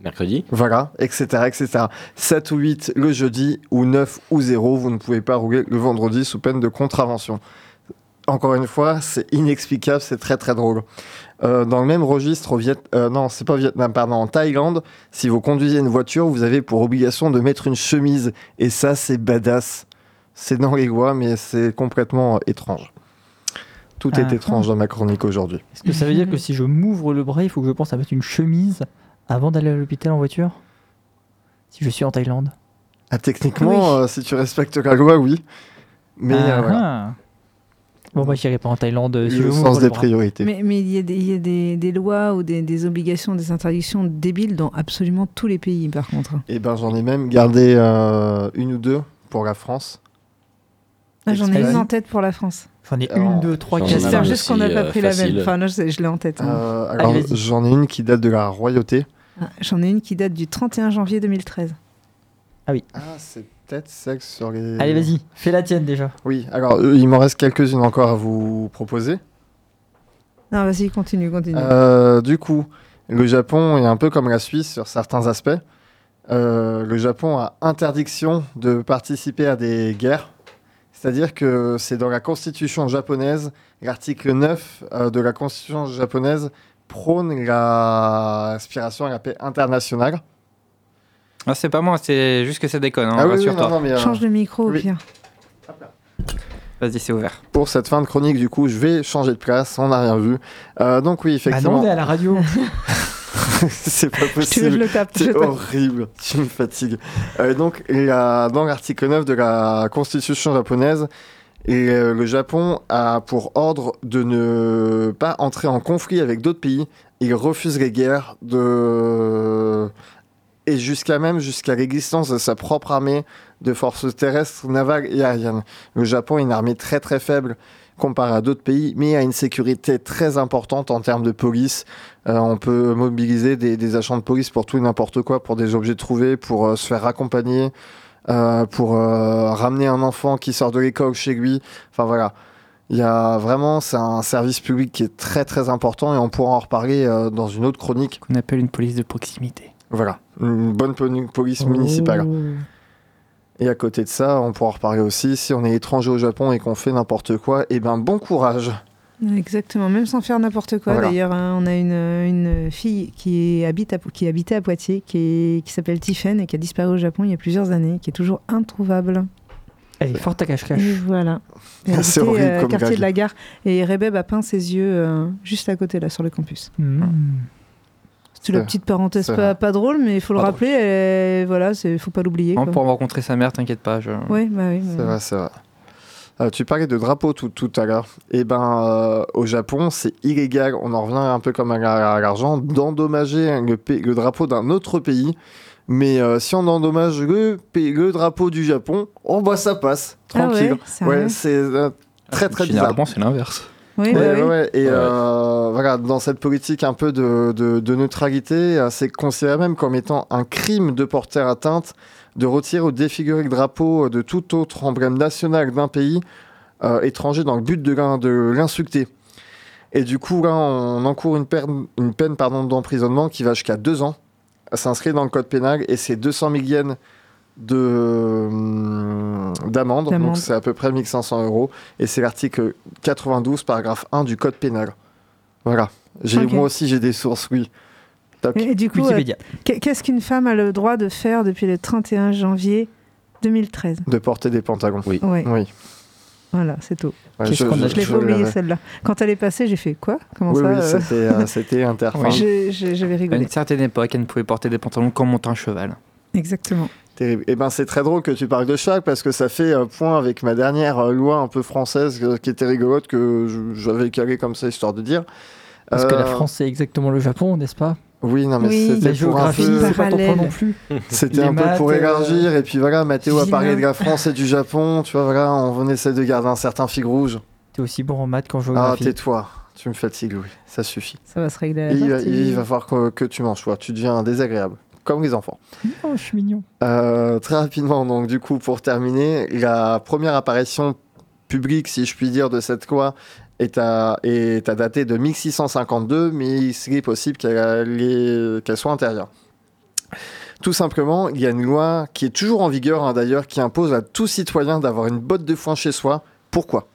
Mercredi. voilà, etc., etc. 7 ou 8 le jeudi, ou 9 ou 0, vous ne pouvez pas rouler le vendredi sous peine de contravention. Encore une fois, c'est inexplicable, c'est très très drôle. Euh, dans le même registre, au Viet... euh, non, c'est pas au Vietnam, pardon, en Thaïlande, si vous conduisez une voiture, vous avez pour obligation de mettre une chemise. Et ça, c'est badass. C'est dans les lois, mais c'est complètement étrange. Tout Ah, est étrange dans ma chronique aujourd'hui. Est-ce que ça veut dire que si je m'ouvre le bras, il faut que je pense à mettre une chemise? Avant d'aller à l'hôpital en voiture? Si je suis en Thaïlande. Ah, techniquement, Oui. euh, si tu respectes la loi, oui. Mais euh, Ah, voilà. ah. Bon, moi, j'irai pas en Thaïlande euh, si le sens des priorités. Mais mais il y a, des, il y a des, des lois ou des, des obligations, des interdictions débiles dans absolument tous les pays, par contre. Et ben j'en ai même gardé euh, une ou deux pour la France. Ah, J'en ai une en tête pour la France. J'en ai une, deux, trois, quatre. J'espère juste qu'on n'a pas pris la même. Enfin, là, je, je l'ai en tête. hein. Euh, alors j'en ai une qui date de la royauté. Ah, J'en ai une qui date du 31 janvier 2013. Ah c'est peut-être sexe sur les. Allez, vas-y, fais la tienne déjà. Oui. Alors euh, il m'en reste quelques-unes encore à vous proposer. Non, vas-y, continue, continue. Euh, du coup, le Japon est un peu comme la Suisse sur certains aspects. Euh, le Japon a interdiction de participer à des guerres. C'est-à-dire que c'est dans la constitution japonaise, l'article 9 euh, de la constitution japonaise prône la aspiration à la paix internationale. Ah, c'est pas moi, c'est juste que ça déconne, hein, ah oui, oui, rassure-toi. non, non, mais, euh, Change de micro au oui. pire. Vas-y, c'est ouvert. pour cette fin de chronique, du coup, je vais changer de place, on n'a rien vu. Euh, donc oui, Ah non, effectivement, on est à la radio. c'est pas Tu veux que je possible. le tape je C'est horrible, tu me fatigues. Euh, donc, la- dans l'article 9 de la constitution japonaise, et, euh, le Japon a pour ordre de ne pas entrer en conflit avec d'autres pays. Il refuse les guerres et jusqu'à même jusqu'à l'existence de sa propre armée de forces terrestres, navales et aériennes. Le Japon a une armée très très faible comparé à d'autres pays, mais a une sécurité très importante en termes de police. Euh, on peut mobiliser des, des agents de police pour tout et n'importe quoi, pour des objets trouvés, pour euh, se faire accompagner, euh, pour euh, ramener un enfant qui sort de l'école chez lui. Enfin voilà. Il y a vraiment, c'est un service public qui est très très important et on pourra en reparler euh, dans une autre chronique. Qu'on appelle une police de proximité. Voilà, une bonne poli- police municipale. Oh. Et à côté de ça, on pourra en reparler aussi. Si on est étranger au Japon et qu'on fait n'importe quoi, eh ben bon courage. Exactement, même sans faire n'importe quoi. Voilà. D'ailleurs, hein, on a une, une fille qui, habite à, qui habitait à Poitiers, qui, est- qui s'appelle Tiffen et qui a disparu au Japon il y a plusieurs années, qui est toujours introuvable. Elle est forte à cache-cache. Et voilà. Elle C'est horrible euh, comme quartier de la gare. Et Rebeb a peint ses yeux euh, juste à côté, là, sur le campus. Mmh. C'est la petite parenthèse pas, drôle, mais il faut le Pas rappeler. elle- voilà, il faut pas l'oublier. Pourra rencontrer sa mère, t'inquiète pas. Je... Ouais, bah oui. C'est mais- vrai, c'est vrai. Euh, tu parlais de drapeau tout, tout à l'heure. Et ben, euh, au Japon, c'est illégal. On en revient un peu comme à la- à l'argent d'endommager le, drapeau d'un autre pays. Mais euh, si on endommage le, drapeau du Japon, oh bah ça passe, Ah tranquille. ouais, c'est euh, très très bizarre. C'est l'inverse. Oui, Ouais, bah ouais, oui. ouais. Et Ouais. euh, voilà, dans cette politique un peu de, de- de neutralité, c'est considéré même comme étant un crime de porter atteinte, de retirer ou défigurer le drapeau de tout autre emblème national d'un pays euh, étranger dans le but de, l'in- de l'insulter. Et du coup, là, on encourt une peine, une peine pardon, d'emprisonnement qui va jusqu'à deux ans. Ça s'inscrit dans le code pénal et c'est 200 000 yens de, hum, d'amende. Donc c'est à peu près 1500 euros. Et c'est l'article 92, paragraphe 1 du code pénal. Voilà. J'ai. Moi aussi, j'ai des sources, oui. Toc. Et, et du coup, euh, qu'est-ce qu'une femme a le droit de faire depuis le 31 janvier 2013 De porter des pantalons. Oui. Ouais, Oui. voilà, c'est tout. Ouais, Qu'est-ce qu'on a- Je l'ai je pas oublié celle-là. Quand elle est passée, j'ai fait quoi? Comment Oui, ça oui, euh, c'était, euh, inter. Oui. J'avais À rigolé. une certaine époque, elle ne pouvait porter des pantalons qu'en montant un cheval. Exactement. Terrible. Et ben c'est très drôle que tu parles de cheval parce que ça fait euh, point avec ma dernière euh, loi un peu française qui était rigolote que je- j'avais calé comme ça histoire de dire. Parce que la France, c'est exactement le Japon, n'est-ce pas? Oui, non mais Oui. c'était pour un peu, c'est pas ton non plus. c'était un peu pour euh, élargir et puis voilà Mathéo a parlé de la France et du Japon, tu vois voilà, on essaie de garder un certain fil rouge. T'es aussi bon en maths qu'en Ah géographie. tais-toi, tu me fatigues Louis, ça suffit. Ça va se régler à la Et il, va, sortie. il va falloir que, que tu manges, toi. tu deviens désagréable, comme les enfants. oh, je suis mignon. Euh, très rapidement, donc du coup, pour terminer, la première apparition publique, si je puis dire, de cette loi est à, est à dater de 1652, mais il serait possible qu'elle soit intérieure. Tout simplement, il y a une loi qui est toujours en vigueur, hein, d'ailleurs, qui impose à tout citoyen d'avoir une botte de foin chez soi. Pourquoi?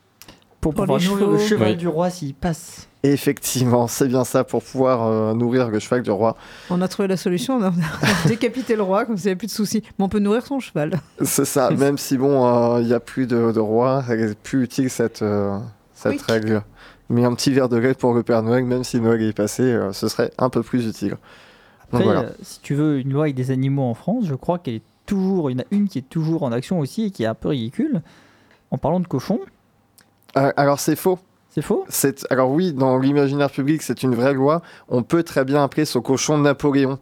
Pour, pouvoir nourrir le cheval Oui. du roi s'il passe. Effectivement, c'est bien ça, pour pouvoir euh, nourrir le cheval du roi. On a trouvé la solution, on a, décapité le roi, comme ça il n'y a plus de soucis. Mais on peut nourrir son cheval. C'est ça, même si bon, euh, il n'y a plus de, de roi, elle est plus utile cette, euh, cette Oui. règle. Mais un petit verre de lait pour le Père Noël, même si Noël est passé, euh, ce serait un peu plus utile. Donc Après, voilà. euh, si tu veux une loi avec des animaux en France, je crois qu'elle est toujours. Il y en a une qui est toujours en action aussi et qui est un peu ridicule. En parlant de cochons, Euh, alors c'est faux. c'est faux? C'est- Alors oui, dans l'imaginaire public, c'est une vraie loi. On peut très bien appeler ce cochon Napoléon.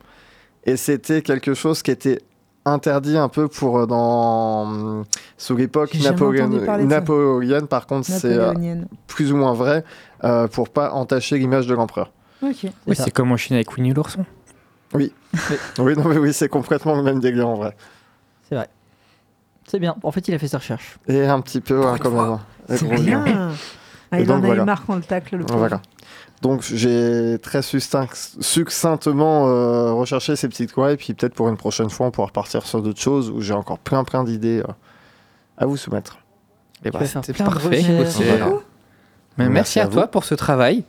Et c'était quelque chose qui était interdit un peu pour euh, dans sous l'époque napoléonienne. Par contre, c'est euh, plus ou moins vrai euh, pour pas entacher l'image de l'empereur. Ok. Oui, ça. c'est comme en Chine avec Winnie l'ourson. Oui, non mais oui, c'est complètement le même délire en vrai. C'est vrai. C'est bien. En fait, il a fait sa recherche. Et un petit peu hein, comme avant. C'est bien. Ah, il en a voilà. eu marre quand le tacle le. Voilà. Donc j'ai très succinctement euh, recherché ces petites lois et puis peut-être pour une prochaine fois on pourra repartir sur d'autres choses où j'ai encore plein plein d'idées euh, à vous soumettre. Et plein de parfait. c'est- Voilà. Mais Merci merci, à à, toi pour ce travail.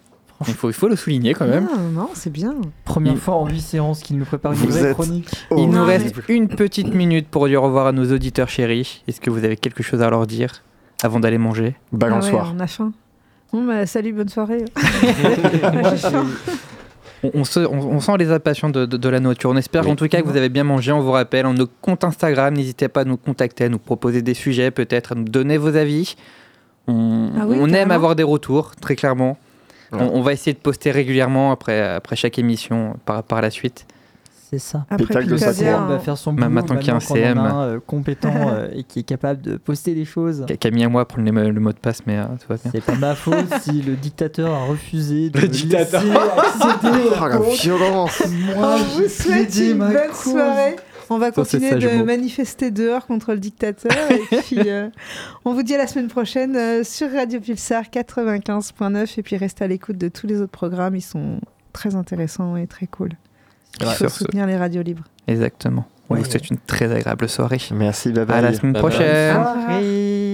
Il faut, il faut le souligner quand même. Ah, non, c'est bien. Première Il- fois en 8 séances qu'il nous prépare une Vous nouvelle êtes- chronique. Il nous reste une petite minute pour dire au revoir à nos auditeurs chéris. Est-ce que vous avez quelque chose à leur dire avant d'aller manger? Ah ouais, Balançoire. on a faim. Bon, bah, salut, bonne soirée. on, on se- on- on sent les impatients de, de- de la nourriture. On espère Oui. en tout cas que vous avez bien mangé. On vous rappelle, en nos comptes Instagram, n'hésitez pas à nous contacter, à nous proposer des sujets, peut-être à nous donner vos avis. On, Ah oui, on aime avoir des retours, très clairement. Ouais. On, on va essayer de poster régulièrement après, après chaque émission par, par la suite. C'est ça. Après de. On va faire son boulot maintenant qu'il y a un CM. un, euh, compétent euh, et qui est capable de poster des choses. Ca- Camille et moi prendre le, mot de passe, mais euh, tout va bien. C'est pas ma faute si le dictateur a refusé de Le me dictateur. laisser accéder Oh, la violence Moi, On j'ai vous souhaite une bonne cause. soirée. On va Ça, continuer de manifester dehors contre le dictateur. et puis, euh, on vous dit à la semaine prochaine euh, sur Radio Pulsar 95.9. Et puis, restez à l'écoute de tous les autres programmes. Ils sont très intéressants et très cool. Il faut ce, soutenir les radios libres. exactement. Ouais. vous souhaite une très agréable soirée. Merci, bye bye. À la semaine Bye bye. prochaine. Soirée.